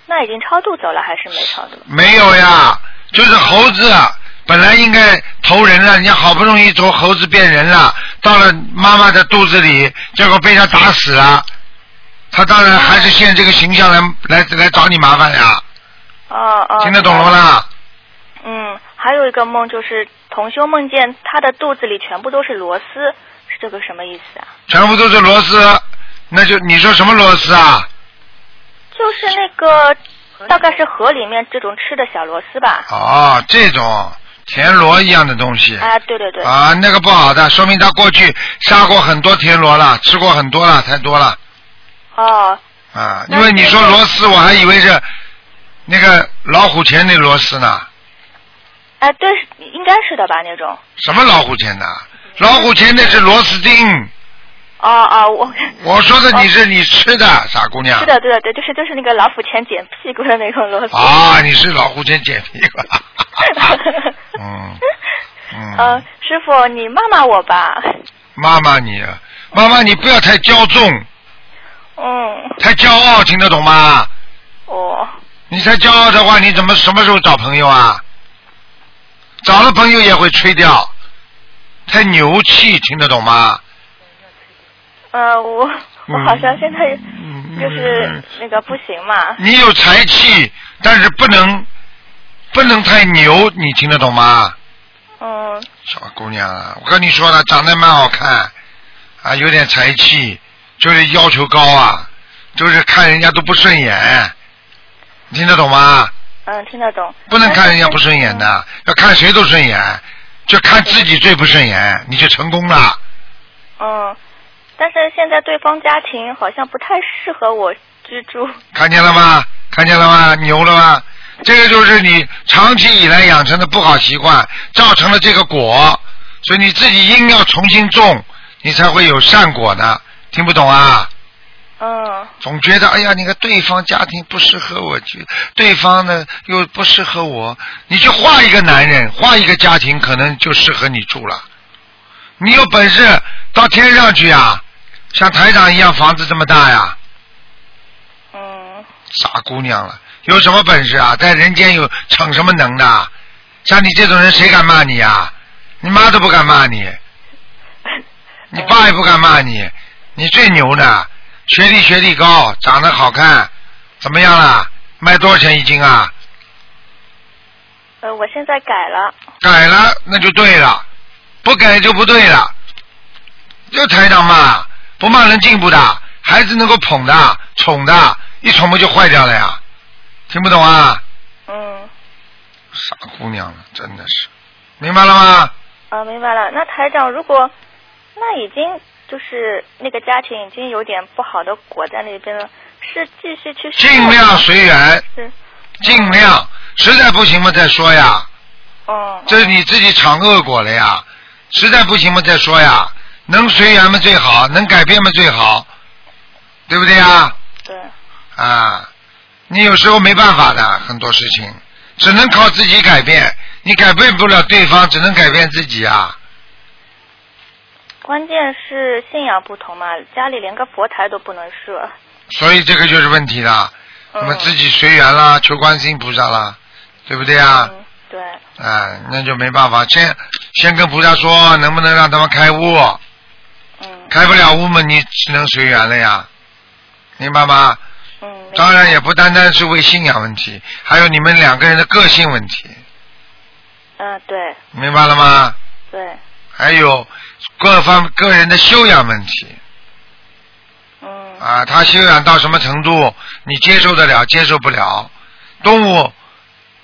那已经超度走了还是没超度？没有呀，就是猴子啊本来应该投人了，人家好不容易从猴子变人了，到了妈妈的肚子里，结果被他打死了。他当然还是现这个形象来来来找你麻烦呀，哦哦。听得懂了吗啦？嗯，还有一个梦就是同修梦见他的肚子里全部都是螺丝，是这个什么意思啊？全部都是螺丝，那就你说什么螺丝啊？就是那个大概是河里面这种吃的小螺丝吧？哦，这种田螺一样的东西。啊，对对对。啊，那个不好的，说明他过去杀过很多田螺了，吃过很多了，太多了哦，啊！因为你说螺丝，我还以为是那个老虎钳那螺丝呢。哎，对，应该是的吧那种。什么老虎钳呐？老虎钳那是螺丝钉。哦哦，我 我说的你是你吃的傻姑娘。是的，对的，对，就是就是那个老虎钳剪屁股的那种螺丝。啊，你是老虎钳剪屁股。嗯嗯。呃，师傅，你骂骂我吧。骂骂你，妈妈你不要太骄纵。嗯。太骄傲，听得懂吗？哦。你太骄傲的话，你怎么什么时候找朋友啊？找了朋友也会吹掉，太牛气，听得懂吗？呃，我我好像现在就是那个不行嘛。你有才气，但是不能不能太牛，你听得懂吗？嗯。小姑娘啊，我跟你说了，长得蛮好看，啊，有点才气，就是要求高啊，就是看人家都不顺眼，听得懂吗？嗯，听得懂。不能看人家不顺眼的，要看谁都顺眼，就看自己最不顺眼，你就成功了。嗯，但是现在对方家庭好像不太适合我居住。看见了吗？看见了吗？牛了吗？这个就是你长期以来养成的不好习惯，造成了这个果，所以你自己因要重新种，你才会有善果的。听不懂啊？嗯。总觉得哎呀，那个对方家庭不适合我去，对方呢又不适合我，你去画一个男人，画一个家庭，可能就适合你住了。你有本事到天上去啊，像台长一样，房子这么大呀。嗯。傻姑娘了，有什么本事啊？在人间有逞什么能的？像你这种人，谁敢骂你呀？你妈都不敢骂你，你爸也不敢骂你，你最牛的。学历学历高，长得好看，怎么样了？卖多少钱一斤啊？呃，我现在改了。改了，那就对了；不改就不对了。就台长嘛，不骂人进步的，孩子能够捧的、宠的，一宠不就坏掉了呀？听不懂啊？嗯。傻姑娘了，真的是，明白了吗？啊，明白了。那台长，如果那已经。就是那个家庭已经有点不好的果在那边了，是继续去尽量随缘，是尽量，实在不行嘛再说呀。哦。这是你自己尝恶果了呀，实在不行嘛再说呀，能随缘嘛最好，能改变嘛最好，对不对呀？对。啊，你有时候没办法的，很多事情只能靠自己改变，你改变不了对方，只能改变自己啊。关键是信仰不同嘛，家里连个佛台都不能设。所以这个就是问题了，那么自己随缘啦，求观世音菩萨啦，对不对啊？嗯，对。啊，那就没办法，先先跟菩萨说，能不能让他们开悟？嗯。开不了悟嘛，你只能随缘了呀，明白吗？嗯。当然也不单单是为信仰问题，还有你们两个人的个性问题。嗯，对。明白了吗？对。还有各方个人的修养问题。嗯。啊，他修养到什么程度，你接受得了，接受不了。动物，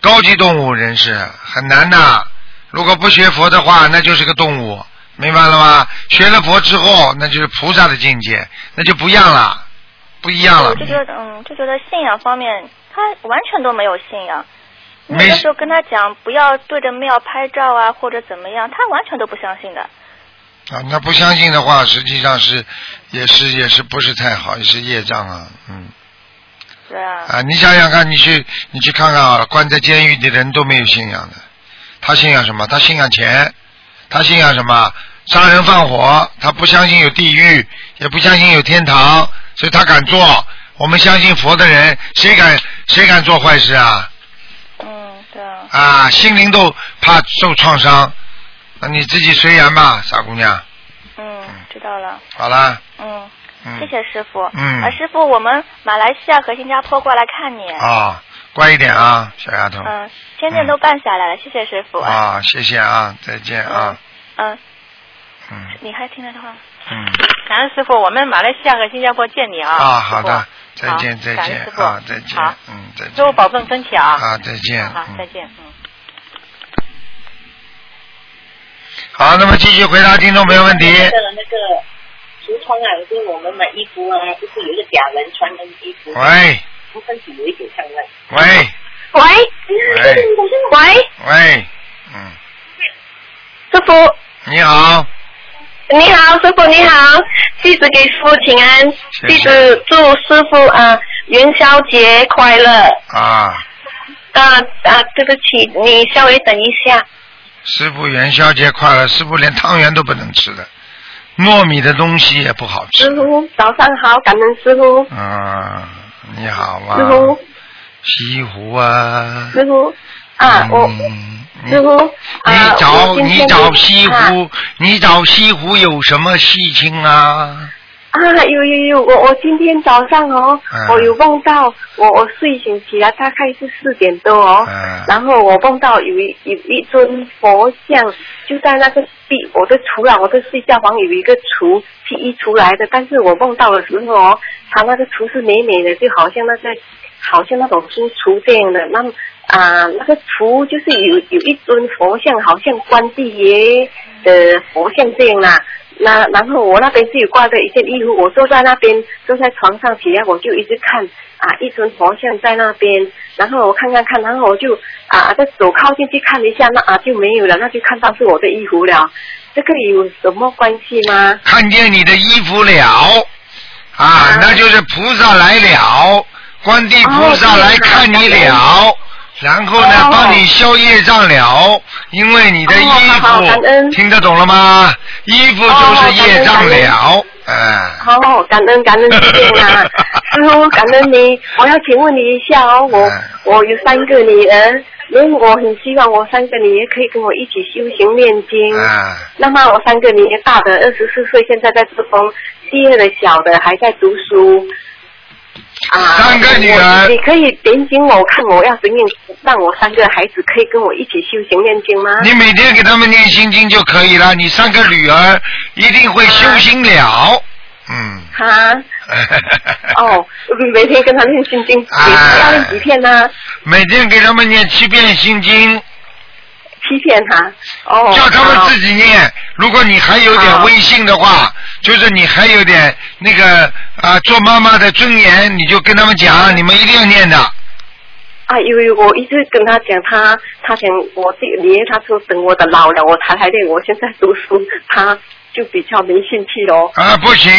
高级动物人士很难的。如果不学佛的话，那就是个动物，明白了吗？学了佛之后，那就是菩萨的境界，那就不一样了，不一样了。我就觉得，嗯，就觉得信仰方面，他完全都没有信仰。那个时候跟他讲不要对着庙拍照啊，或者怎么样，他完全都不相信的。啊，那不相信的话，实际上是也是也是不是太好，也是业障啊，嗯。对啊。啊，你想想看，你去你去看看啊，关在监狱的人都没有信仰的，他信仰什么？他信仰钱，他信仰什么？杀人放火，他不相信有地狱，也不相信有天堂，所以他敢做。我们相信佛的人，谁敢谁敢做坏事啊？嗯，对啊。啊，心灵都怕受创伤，那你自己随缘吧，傻姑娘。嗯，知道了。好啦。嗯。嗯。谢谢师傅。嗯。啊，师傅，我们马来西亚和新加坡过来看你。啊，乖一点啊，小丫头。嗯，签证都办下来了，谢谢师傅。啊，谢谢啊，再见啊。嗯。嗯。你还听得到吗？嗯。感恩师傅，我们马来西亚和新加坡见你啊。啊，好的。再见，再见啊，再见好，嗯，再见。师傅保重身体啊。啊，再见。好，嗯再见，嗯。好，那么继续回答听众朋友问题。那个那个橱窗啊，就是我们买衣服啊，就是有一个假人穿的衣服？喂。身体有一点像那。喂喂。喂。喂。喂。嗯，师傅，你好，你好，师傅你好，弟子给师傅请安，弟子祝师傅啊元宵节快乐。啊，啊啊，对不起，你稍微等一下。师傅元宵节快乐！师傅连汤圆都不能吃的，糯米的东西也不好吃。师傅早上好，感恩师傅。啊，你好啊。师傅。西湖啊。师傅啊，我师傅啊，你找你找西啊湖，你找西湖有什么事情啊？啊，有有有，我我今天早上哦，嗯我有梦到我我睡醒起来大概是四点多哦，嗯然后我梦到有一有一尊佛像就在那个地，我的厨啊，我的睡觉房有一个厨是一出来的，但是我梦到的时候哦，它那个厨是美美的，就好像那个好像那种新厨这样的，那么啊、那个厨就是有有一尊佛像，好像关帝爷的佛像这样啦。那然后我那边是有挂着一件衣服，我坐在那边，坐在床上起来，我就一直看啊，一尊佛像在那边，然后我看看看，然后我就啊，再手靠近去看一下，那啊就没有了，那就看到是我的衣服了，这个有什么关系吗？看见你的衣服了啊，那就是菩萨来了，观地菩萨来看你了。然后呢，帮你消业障了，因为你的衣服恩听得懂了吗？衣服就是业障了，哎，好，感恩感恩师父啊，师傅感恩你。我要请问你一下哦，我我有三个女儿，因为我很希望我三个女儿可以跟我一起修行念经。啊，那么我三个女儿，大的二十四岁，现在在做工；第二的小的还在读书。啊，三个女儿你可以点醒我看我要怎样让我三个孩子可以跟我一起修行念经吗？你每天给他们念心经就可以了。你三个女儿一定会修心了，嗯，啊，哦，每天跟他念心经，每天要念几片呢？每天给他们念七遍心经，七片哈。哦。叫他们自己念。如果你还有点威信的话，就是你还有点那个啊，做妈妈的尊严，你就跟他们讲，你们一定要念的。啊，因为我一直跟他讲，他他想我这个爷爷他说等我的老了，我才来练，我现在读书，他就比较没兴趣咯。啊，不行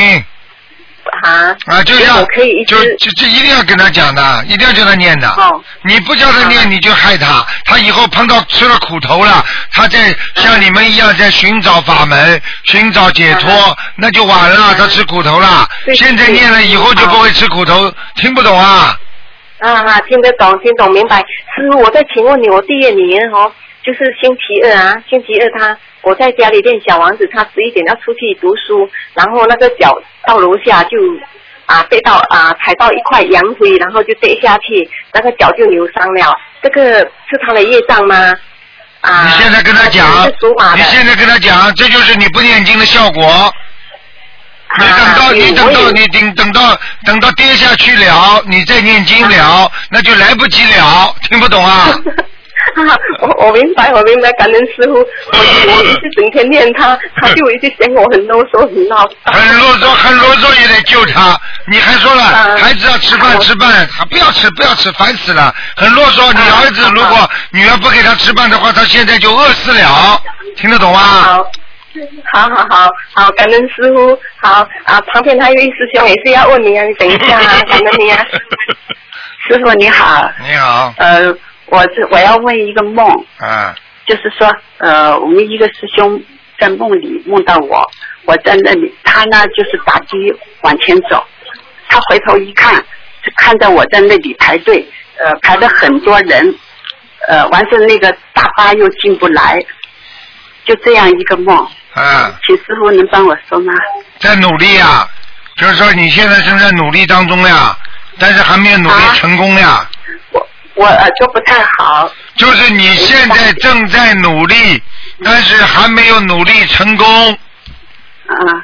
啊。啊，就要我可以就就就一定要跟他讲的，一定要叫他念的。哦你不叫他念，你就害他，他以后碰到吃了苦头了，他在像你们一样在寻找法门、寻找解脱，那就晚了，他吃苦头了。现在念了以后就不会吃苦头，听不懂啊？啊哈，听得懂，听懂，明白。师傅，我再请问你，我第二年哦，就是星期二啊，星期二他我在家里练小王子，他十一点要出去读书，然后那个脚到楼下就啊被到啊踩到一块洋灰，然后就跌下去，那个脚就扭伤了。这个是他的业障吗？啊，你现在跟他讲你现在跟他讲，这就是你不念经的效果。你等啊到你等到你等等到等到跌下去了，你再念经了，那就来不及了，听不懂啊？我我明白，我明白，感恩师傅。我我一直整天念他，他就一直嫌我很啰嗦，很闹叨。很啰嗦，很啰嗦也得救他。你还说了，啊孩子要吃饭吃饭，他不要吃不要吃，烦死了，很啰嗦。你儿子如果女儿不给他吃饭的话，他现在就饿死了，听得懂吗？好，好好好好，感恩师傅。好啊，旁边还有一师兄也是要问你啊，你等一下啊，感恩你啊。师傅你好，你好，呃，我是我要问一个梦，啊，就是说，呃，我们一个师兄在梦里梦到我，我在那里，他呢就是打的往前走，他回头一看，就看到我在那里排队，呃，排了很多人，呃，完事那个大巴又进不来，就这样一个梦，啊，请师傅能帮我说吗？在努力呀，就是说你现在正在努力当中呀，但是还没有努力成功呀。我耳朵不太好。就是你现在正在努力，但是还没有努力成功。啊，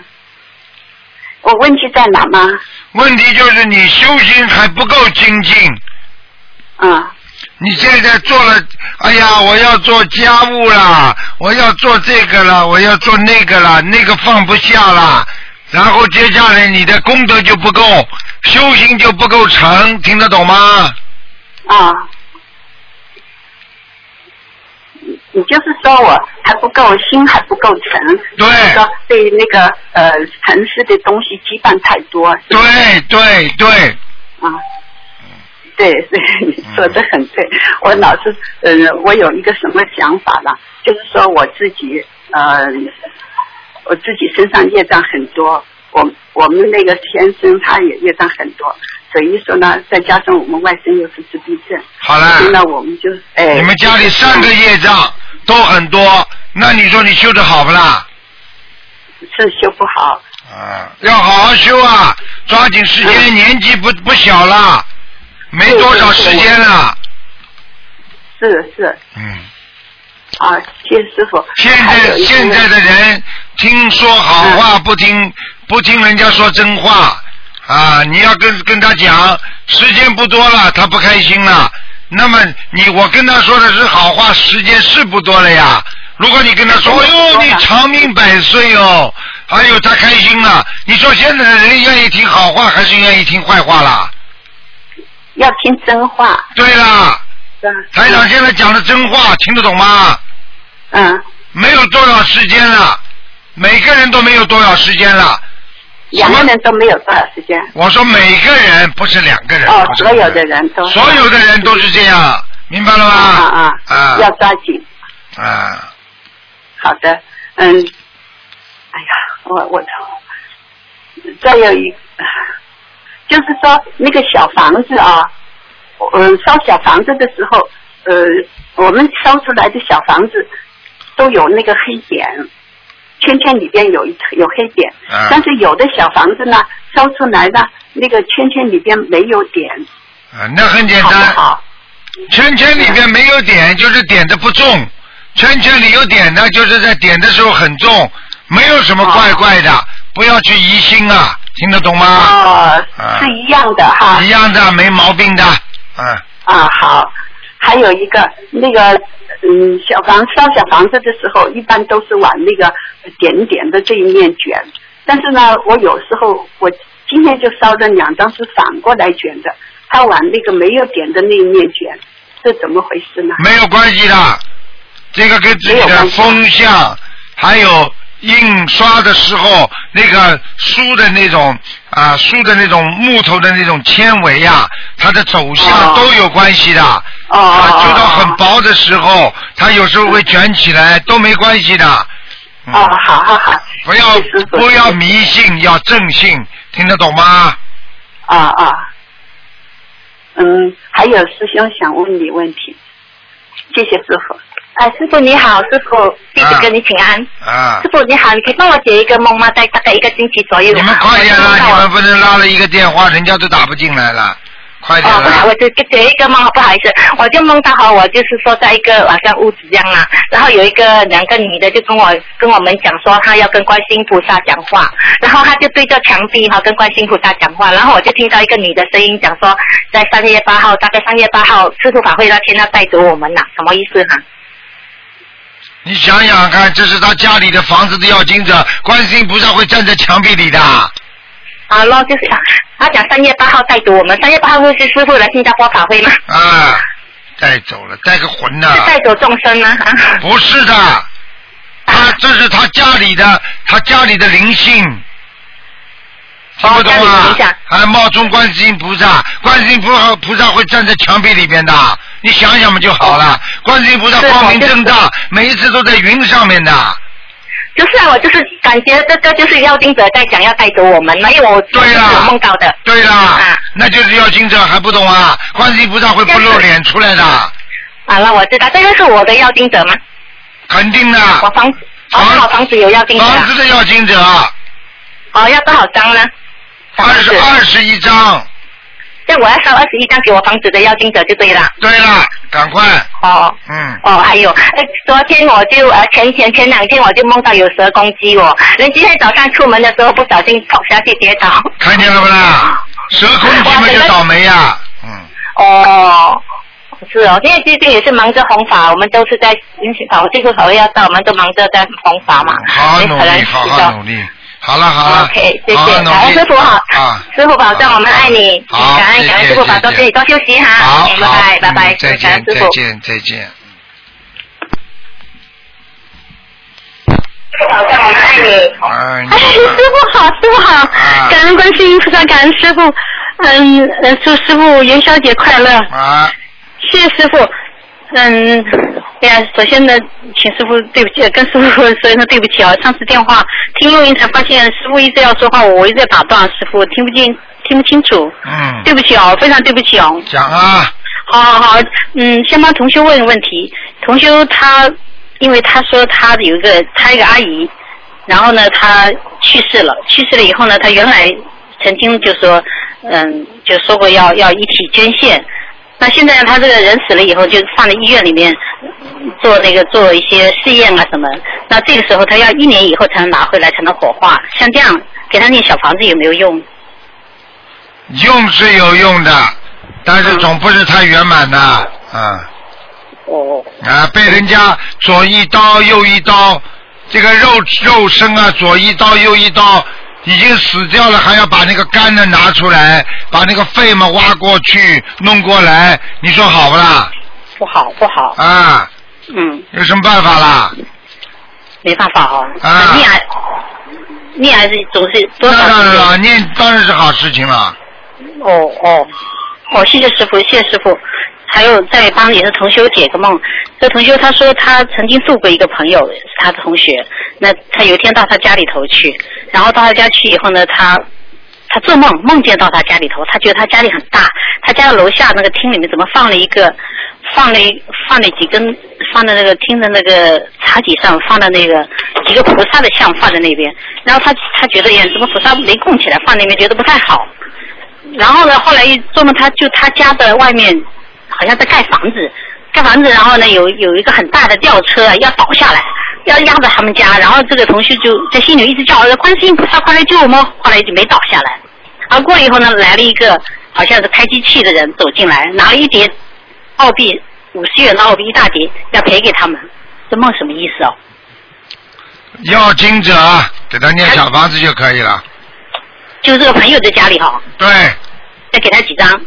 我问题在哪吗？问题就是你修心还不够精进。啊。你现在做了，哎呀，我要做家务啦，我要做这个了，我要做那个了，那个放不下了，然后接下来你的功德就不够，修行就不够成，听得懂吗？啊。你就是说我还不够心还不够诚，对，说对那个呃城市的东西羁绊太多。对对对。啊。对对，你说的很对。我老是呃，我有一个什么想法呢？就是说我自己呃，我自己身上业障很多，我我们那个先生他也业障很多，所以说呢，再加上我们外甥又是自闭症，好了，那我们就哎，你们家里三个业障都很多，那你说你修的好不啦？是修不好。啊，要好好修啊！抓紧时间，年纪不不小了。没多少时间了。是是。嗯。啊，谢师傅。现在现在的人听说好话不听不听人家说真话啊！你要跟跟他讲，时间不多了，他不开心了。那么你我跟他说的是好话，时间是不多了呀。如果你跟他说，哎呦，你长命百岁哦，哎呦，他开心了。你说现在的人愿意听好话，还是愿意听坏话啦？要听真话。对啦，台长现在讲的真话听得懂吗？嗯。没有多少时间了，每个人都没有多少时间了。两个人都没有多少时间。我说每个人不是两个人。哦，所有的人都。所有的人都是这样，明白了吗？啊啊啊！要抓紧。啊。好的，嗯。哎呀，我我操！再有一。就是说，那个小房子啊，嗯，烧小房子的时候，呃，我们烧出来的小房子都有那个黑点，圈圈里边有一有黑点，但是有的小房子呢，烧出来的那个圈圈里边没有点。啊，那很简单。好。圈圈里边没有点，就是点的不重；圈圈里有点呢，就是在点的时候很重，没有什么怪怪的，不要去疑心啊。听得懂吗？哦，是一样的哈。一样的，没毛病的。嗯。啊，好。还有一个，那个，嗯，小房烧小房子的时候，一般都是往那个点点的这一面卷。但是呢，我有时候我今天就烧的两张是反过来卷的，它往那个没有点的那一面卷，这怎么回事呢？没有关系的，这个跟自己的风向还有。印刷的时候，那个书的那种啊，书的那种木头的那种纤维呀，它的走向都有关系的。哦啊，就到很薄的时候，它有时候会卷起来，都没关系的。哦，好好好。不要不要迷信，要正信，听得懂吗？啊啊。嗯，还有师兄想问你问题，谢谢师傅。哎，师傅你好，师傅弟子跟你请安。啊。师傅你好，你可以帮我解一个梦吗？在大概一个星期左右。你们快点啦！你们不能拉了一个电话，人家都打不进来了。快点哦，不好，我就解一个梦，不好意思，我就梦到哈，我就是说在一个好像屋子这样啊，然后有一个两个女的就跟我跟我们讲说，她要跟观世音菩萨讲话，然后她就对着墙壁哈跟观世音菩萨讲话，然后我就听到一个女的声音讲说，在三月八号，大概三月八号，师傅法会那天要带走我们呐，什么意思哈？你想想看，这是他家里的房子的要金者，观世音菩萨会站在墙壁里的。好咯，就是他讲三月八号带走我们，三月八号会是师傅来新加坡法会吗？啊，带走了，带个魂呐！带走众生呢？不是的，他这是他家里的，他家里的灵性。听不懂啊？还冒充观世音菩萨，观世音菩萨菩萨会站在墙壁里边的，你想想嘛就好了。观世音菩萨光明正大，每一次都在云上面的。就是啊，我就是感觉这个就是妖精者在想要带走我们，因为我对有梦到的。对啦，啊，那就是妖精者还不懂啊？观世音菩萨会不露脸出来的。啊，那我知道，这个是我的妖精者吗？肯定的。我房子，哦，房子有妖精者。房子的妖精者。哦，要多少张呢？二十二十一张，这我要烧二十一张给我房子的要金者就对了。对了，赶快。哦。嗯。哦，还有，呃，昨天我就呃前前前两天我就梦到有蛇攻击我，人今天早上出门的时候不小心跑下去跌倒。看见了不啦？蛇攻击嘛就倒霉呀。嗯。哦，是哦，因为最近也是忙着弘法，我们都是在允许跑，这个法会要到，我们都忙着在弘法嘛。好努力，好好努力。好了好了，OK，谢谢，感恩师傅哈，师傅保重，我们爱你，感恩感恩师傅保重，自己多休息哈，好，拜拜拜拜，再见师傅，再见再见。哎，哎，师傅好，师傅好，感恩观世音菩萨，感恩师傅，嗯嗯，祝师傅元宵节快乐。啊。谢谢师傅。嗯，哎呀，首先呢，请师傅对不起，跟师傅说一声对不起啊。上次电话听录音才发现，师傅一直要说话，我一直在打断，师傅听不见，听不清楚。嗯。对不起哦，非常对不起哦。讲啊。好好好，嗯，先帮同修问个问题。同修他，因为他说他有一个他一个阿姨，然后呢，他去世了，去世了以后呢，他原来曾经就说，嗯，就说过要要一起捐献。那现在他这个人死了以后，就放在医院里面做那个做一些试验啊什么。那这个时候他要一年以后才能拿回来，才能火化。像这样给他念小房子有没有用？用是有用的，但是总不是太圆满的，啊。哦。啊，被人家左一刀右一刀，这个肉肉身啊，左一刀右一刀，已经死掉了，还要把那个肝呢拿出来，把那个肺嘛挖过去，弄过来，你说好不啦？不好，不好。啊。嗯。有什么办法啦？没办法哦。啊。念还念还是总是多少那当然了，念当然是好事情了。哦哦，哦，谢谢师傅，谢谢师傅。还有在帮也是同修解个梦，这同修他说他曾经做过一个朋友，是他的同学。那他有一天到他家里头去，然后到他家去以后呢，他他做梦梦见到他家里头，他觉得他家里很大，他家的楼下那个厅里面怎么放了一个放了一放了几根放在那个厅的那个茶几上放的那个几个菩萨的像放在那边，然后他他觉得呀，怎么菩萨没供起来放那边，觉得不太好。然后呢，后来一做梦，他就他家的外面好像在盖房子，盖房子，然后呢有有一个很大的吊车要倒下来，要压着他们家，然后这个同学就在心里一直叫，观世音菩萨快来救我们，后来就没倒下来。然后过了以后呢，来了一个好像是开机器的人走进来，拿了一叠澳币，五十元的澳币一大叠，要赔给他们。这梦什么意思哦？要经者给他念小房子就可以了。就这个朋友在家里哈，对，再给他几张。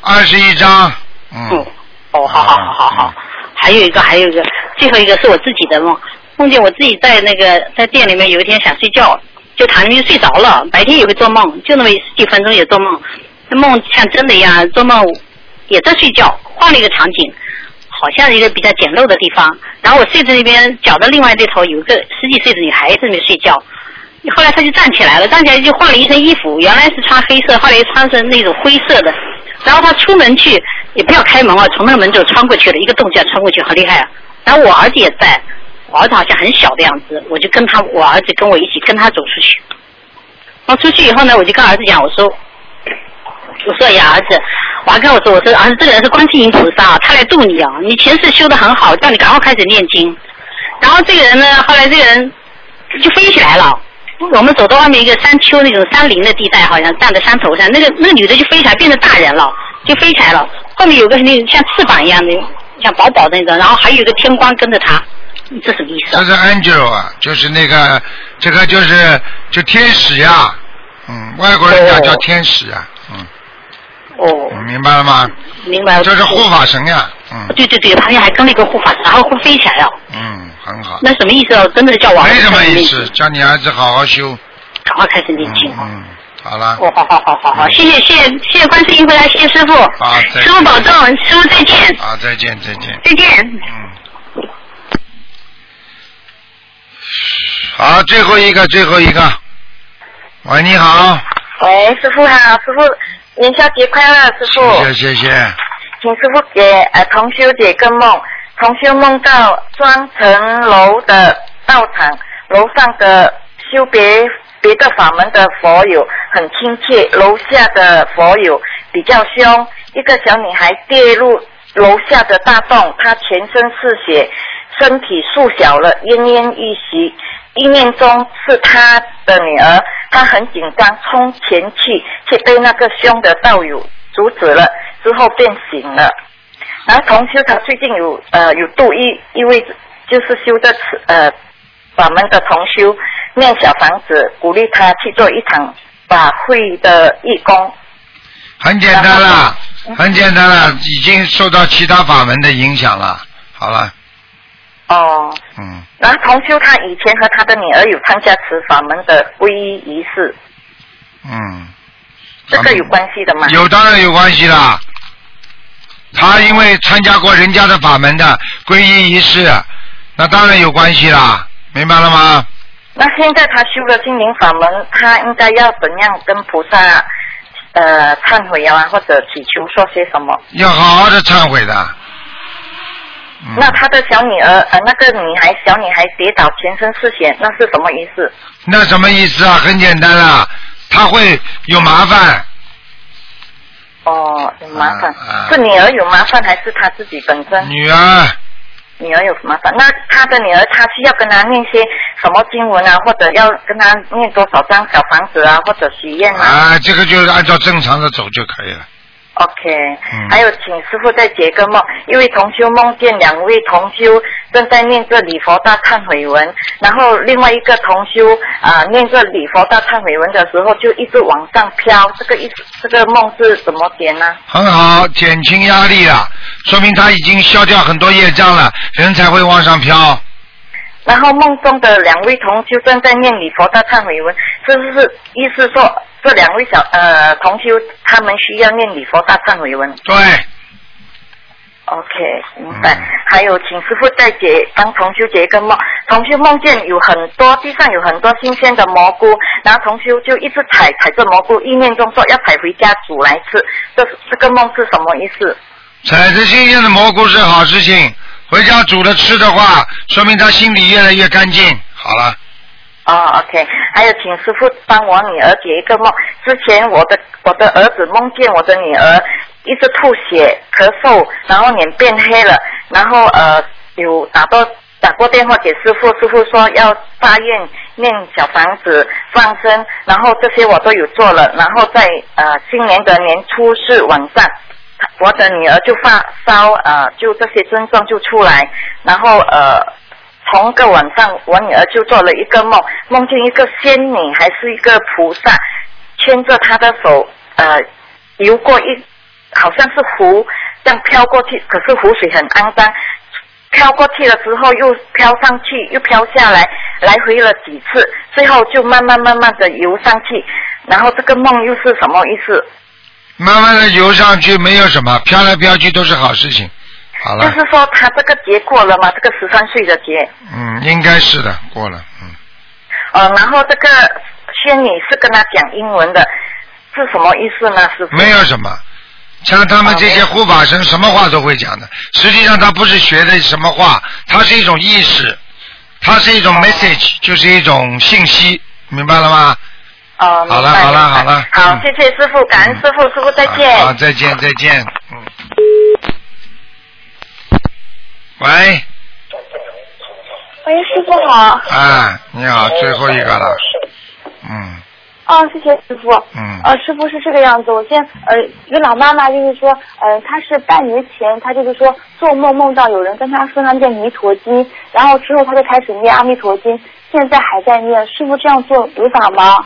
二十一张。嗯。哦，好好好好好。还有一个，还有一个，最后一个是我自己的梦，梦见我自己在那个在店里面，有一天想睡觉，就躺里面睡着了。白天也会做梦，就那么十几分钟也做梦，那梦像真的一样，做梦也在睡觉，换了一个场景，好像一个比较简陋的地方。然后我睡在那边，脚的另外这头有一个十几岁的女孩子在那边睡觉。后来他就站起来了，站起来就换了一身衣服，原来是穿黑色，后来又穿成那种灰色的。然后他出门去也不要开门啊，从那个门就穿过去了，一个洞这样穿过去，好厉害啊！然后我儿子也在，我儿子好像很小的样子，我就跟他，我儿子跟我一起跟他走出去。我出去以后呢，我就跟儿子讲，我说，我说呀，儿子，我还跟我说，我说儿子，这个人是观世音菩萨，他来度你啊，你前世修的很好，叫你赶快开始念经。然后这个人呢，后来这个人就飞起来了。我们走到外面一个山丘那种山林的地带，好像站在山头上，那个那个女的就飞起来，变成大人了，就飞起来了。后面有个那像翅膀一样的，像薄薄的那种，然后还有一个天光跟着她，这什么意思？这是 angel 啊，就是那个这个就是就天使呀，嗯，外国人叫叫天使啊，嗯。哦。明白了吗？明白了。这是护法神呀，嗯对对对，旁边还跟了一个护法，然后会飞起来哦。嗯，很好。那什么意思哦？真的叫我没什么意思，叫你儿子好好修。赶快开始念经。嗯，好了。哦，好好好好好，谢谢谢谢谢谢观世音菩萨，谢谢师傅。好，师傅保重，师傅再见。好，再见再见。再见。嗯好，最后一个最后一个。喂，你好。喂，师傅好，师傅元宵节快乐，师傅。谢谢谢谢。请师傅给呃同修解个梦，同修梦到双层楼的道场，楼上的修别别的法门的佛友很亲切，楼下的佛友比较凶。一个小女孩跌入楼下的大洞，她全身是血，身体缩小了，奄奄一息。意念中是她的女儿，她很紧张，冲前去，却被那个凶的道友阻止了，之后便醒了。然后同修他最近有呃有度一一位就是修的慈呃法门的同修念小房子，鼓励他去做一场法会的义工。很简单啦，很简单啦，已经受到其他法门的影响了。好了，哦，嗯，然后同修他以前和他的女儿有参加此法门的皈依仪式，嗯，这个有关系的吗？有当然有关系啦。他因为参加过人家的法门的皈依仪式，那当然有关系啦，明白了吗？那现在他修了心灵法门，他应该要怎样跟菩萨呃忏悔啊，或者祈求说些什么？要好好的忏悔的。嗯那他的小女儿呃那个女孩小女孩跌倒全身是血，那是什么意思？那什么意思啊？很简单啦，他会有麻烦。哦，有麻烦，啊是女儿有麻烦还是他自己本身？女儿，女儿有麻烦，那他的女儿他需要跟他念些什么经文啊，或者要跟他念多少张小房子啊，或者许愿啊？啊，这个就是按照正常的走就可以了。OK，、嗯还有请师傅再解个梦，因为同修梦见两位同修正在念着礼佛大忏悔文，然后另外一个同修啊、念着礼佛大忏悔文的时候就一直往上飘，这个意思，这个梦是怎么解呢？很好，减轻压力了，说明他已经消掉很多业障了，人才会往上飘。然后梦中的两位同修正在念礼佛大忏悔文，是不是意思说这两位小呃同修他们需要念礼佛大忏悔文？对。OK，明白。还有，请师傅再解帮同修解一个梦。同修梦见有很多地上有很多新鲜的蘑菇，然后同修就一直采采这蘑菇，意念中说要采回家煮来吃。这这个梦是什么意思？采着新鲜的蘑菇是好事情，回家煮了吃的话，说明他心里越来越干净。好了，哦，OK，还有，请师傅帮我女儿解一个梦。之前我的我的儿子梦见我的女儿一直吐血、咳嗽，然后脸变黑了，然后呃有打过打过电话给师傅，师傅说要发愿念小房子放生，然后这些我都有做了，然后在呃今年的年初四晚上。我的女儿就发烧，呃，就这些症状就出来，然后呃，同个晚上，我女儿就做了一个梦，梦见一个仙女还是一个菩萨，牵着她的手，呃，游过一，好像是湖，这样飘过去，可是湖水很肮脏，飘过去了之后又飘上去，又飘下来，来回了几次，最后就慢慢慢慢的游上去，然后这个梦又是什么意思？慢慢的游上去没有什么，飘来飘去都是好事情。好了，就是说他这个节过了吗？这个十三岁的节，嗯，应该是的，过了，嗯，呃，然后这个仙女是跟他讲英文的，是什么意思呢？师傅？没有什么。像他们这些护法神，什么话都会讲的。实际上，他不是学的什么话，它是一种意识，它是一种 message，就是一种信息，明白了吗？哦，好了，好了，好了。好，嗯谢谢师傅，感恩师傅，师傅再见。好，再见，再见。嗯。喂，喂，师傅好。啊，你好，最后一个了。嗯哦，谢谢师傅。嗯呃，师傅是这个样子，我先呃，一个老妈妈就是说，呃，她是半年前，她就是说做梦梦到有人跟她说她念弥陀经，然后之后她就开始念阿弥陀经，现在还在念。师傅这样做违法吗？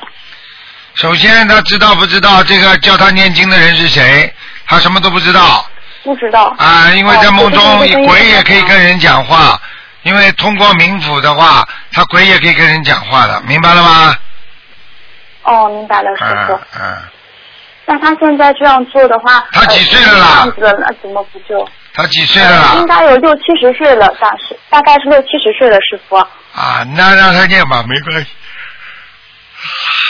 首先他知道不知道这个叫他念经的人是谁？他什么都不知道不知道。啊，因为在梦中鬼也可以跟人讲话，因为通过冥府的话，他鬼也可以跟人讲话的，明白了吗？哦，明白了，师傅。嗯嗯，那他现在这样做的话，他几岁了啦呃这样子了，那怎么不救？他几岁了呃应？该有六七十岁了，大是大概是六七十岁了，师傅。啊，那让他念吧，没关系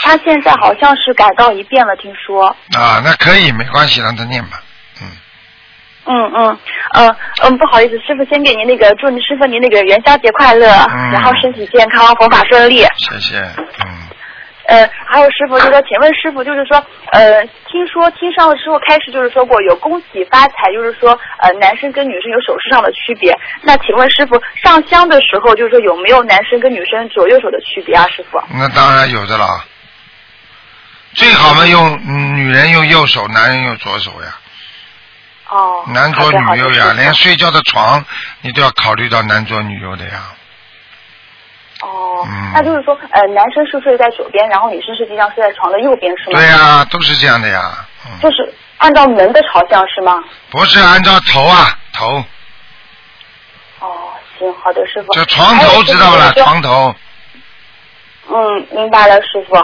他现在好像是改到一遍了，听说。啊，那可以，没关系，让他念吧。嗯嗯嗯嗯，不好意思，师傅先给您那个祝您师傅您那个元宵节快乐，嗯然后身体健康，佛法顺利。谢谢。呃，还有师傅就说，请问师傅就是说，呃，听说听上次师傅开始就是说过有恭喜发财，就是说呃男生跟女生有手势上的区别。那请问师傅上香的时候就是说有没有男生跟女生左右手的区别啊，师傅？那当然有的了。最好嘛用嗯女人用右手，男人用左手呀，哦，男左女右呀，连睡觉的床你都要考虑到男左女右的呀。哦，嗯那就是说，呃，男生是睡在左边，然后女生实际上睡在床的右边，是吗？对呀、都是这样的呀，就是按照门的朝向是吗？不是按照头啊头，哦行，好的，师傅。这床头知道了，床头。嗯，明白了，师傅。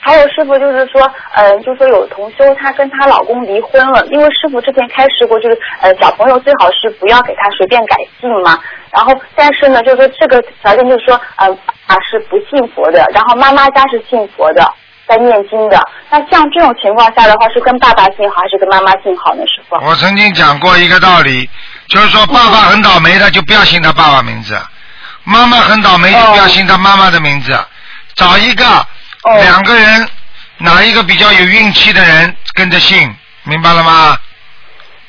还有师傅就是说，嗯，就说有同修她跟她老公离婚了，因为师傅之前开示过，就是呃小朋友最好是不要给他随便改姓嘛。然后但是呢，就是说这个条件就是说，嗯，他是不信佛的，然后妈妈家是信佛的，在念经的。那像这种情况下的话，是跟爸爸姓好还是跟妈妈姓好呢？师傅？我曾经讲过一个道理，就是说爸爸很倒霉的，就不要姓他爸爸名字；妈妈很倒霉，就不要姓他妈妈的名字。找一个两个人哪一个比较有运气的人跟着姓，明白了吗？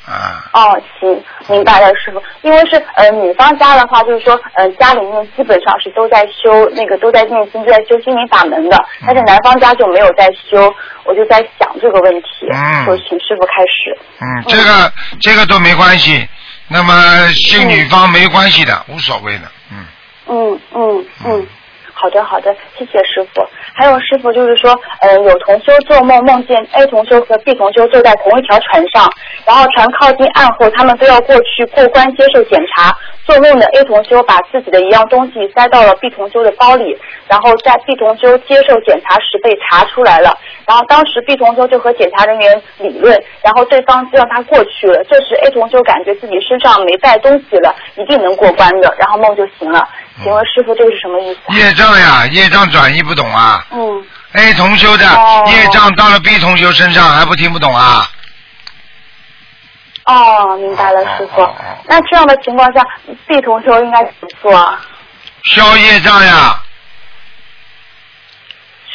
啊，哦，行，明白了，师傅。因为是呃女方家的话，就是说呃家里面基本上是都在修那个都在念经，都在修心灵法门的，但是男方家就没有在修，我就在想这个问题，嗯就请师傅开始。嗯，这个这个都没关系。那么姓女方没关系的，无所谓的。嗯，嗯嗯嗯，好的好的，谢谢师傅。还有师傅就是说，呃，有同修做梦梦见 A 同修和 B 同修坐在同一条船上，然后船靠近岸后，他们都要过去过关接受检查。做梦的 A 同修把自己的一样东西塞到了 B 同修的包里，然后在 B 同修接受检查时被查出来了。然后当时 B 同修就和检查人员理论，然后对方就让他过去了。这时 A 同修感觉自己身上没带东西了，一定能过关的，然后梦就醒了。请问师傅这个是什么意思？业障呀，业障转移不懂啊。嗯。A 同修的业障到了 B 同修身上还不听不懂啊？哦，明白了，师傅。那这样的情况下，B 同修应该怎么做啊？消业障呀，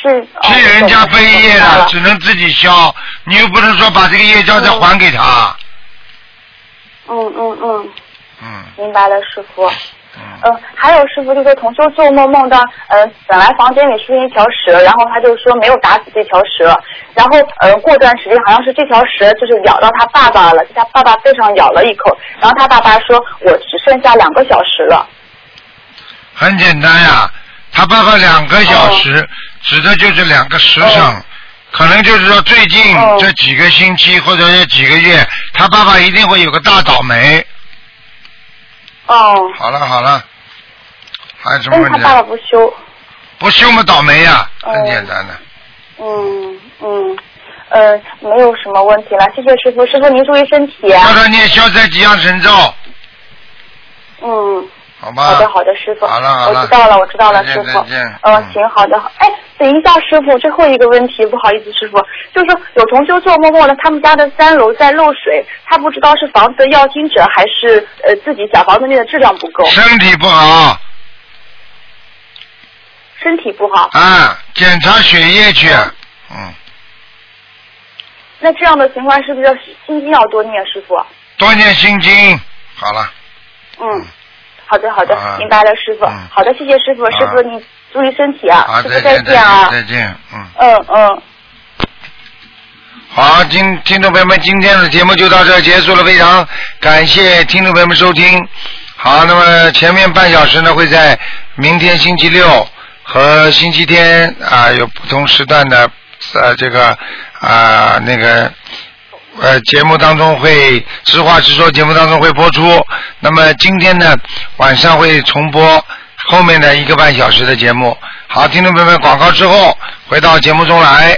是。替人家背业了，只能自己消，你又不能说把这个业障再还给他。嗯嗯嗯。嗯。明白了，师傅。嗯，还有师傅就说同修做梦梦到，呃，本来房间里出现一条蛇，然后他就说没有打死这条蛇，然后呃过段时间好像是这条蛇就是咬到他爸爸了，在他爸爸背上咬了一口，然后他爸爸说我只剩下两个小时了。很简单呀，他爸爸两个小时，指的就是两个时辰，可能就是说最近这几个星期或者这几个月，他爸爸一定会有个大倒霉。哦。好了好了，还有什么问题啊？他爸爸不修。不修嘛倒霉呀，哦很简单的。嗯嗯，呃，没有什么问题了，谢谢师傅，师傅您注意身体。啊叫他念消灾吉祥神咒，嗯。好吧？好的，好的，师傅。好了好了我知道了，我知道了，师傅。嗯，行，好的。好哎，等一下，师傅，最后一个问题，不好意思，师傅，就是有同修做梦梦了，他们家的三楼在漏水，他不知道是房子的要经者还是呃自己小房子内的质量不够，身体不好身体不好。啊，检查血液去。嗯，那这样的情况是不是要心经要多念，师傅？多念心经。好了，嗯，好的，好的，啊明白了，师傅。好的，谢谢师傅，师傅你注意身体啊，好，师傅再见见啊。再见，嗯。嗯嗯。好，听听众朋友们，今天的节目就到这结束了，非常感谢听众朋友们收听。好，那么前面半小时呢会在明天星期六和星期天啊有不同时段的呃这个啊那个呃节目当中会实话实说节目当中会播出。那么今天呢晚上会重播后面的一个半小时的节目。好，听众朋友们，广告之后回到节目中来。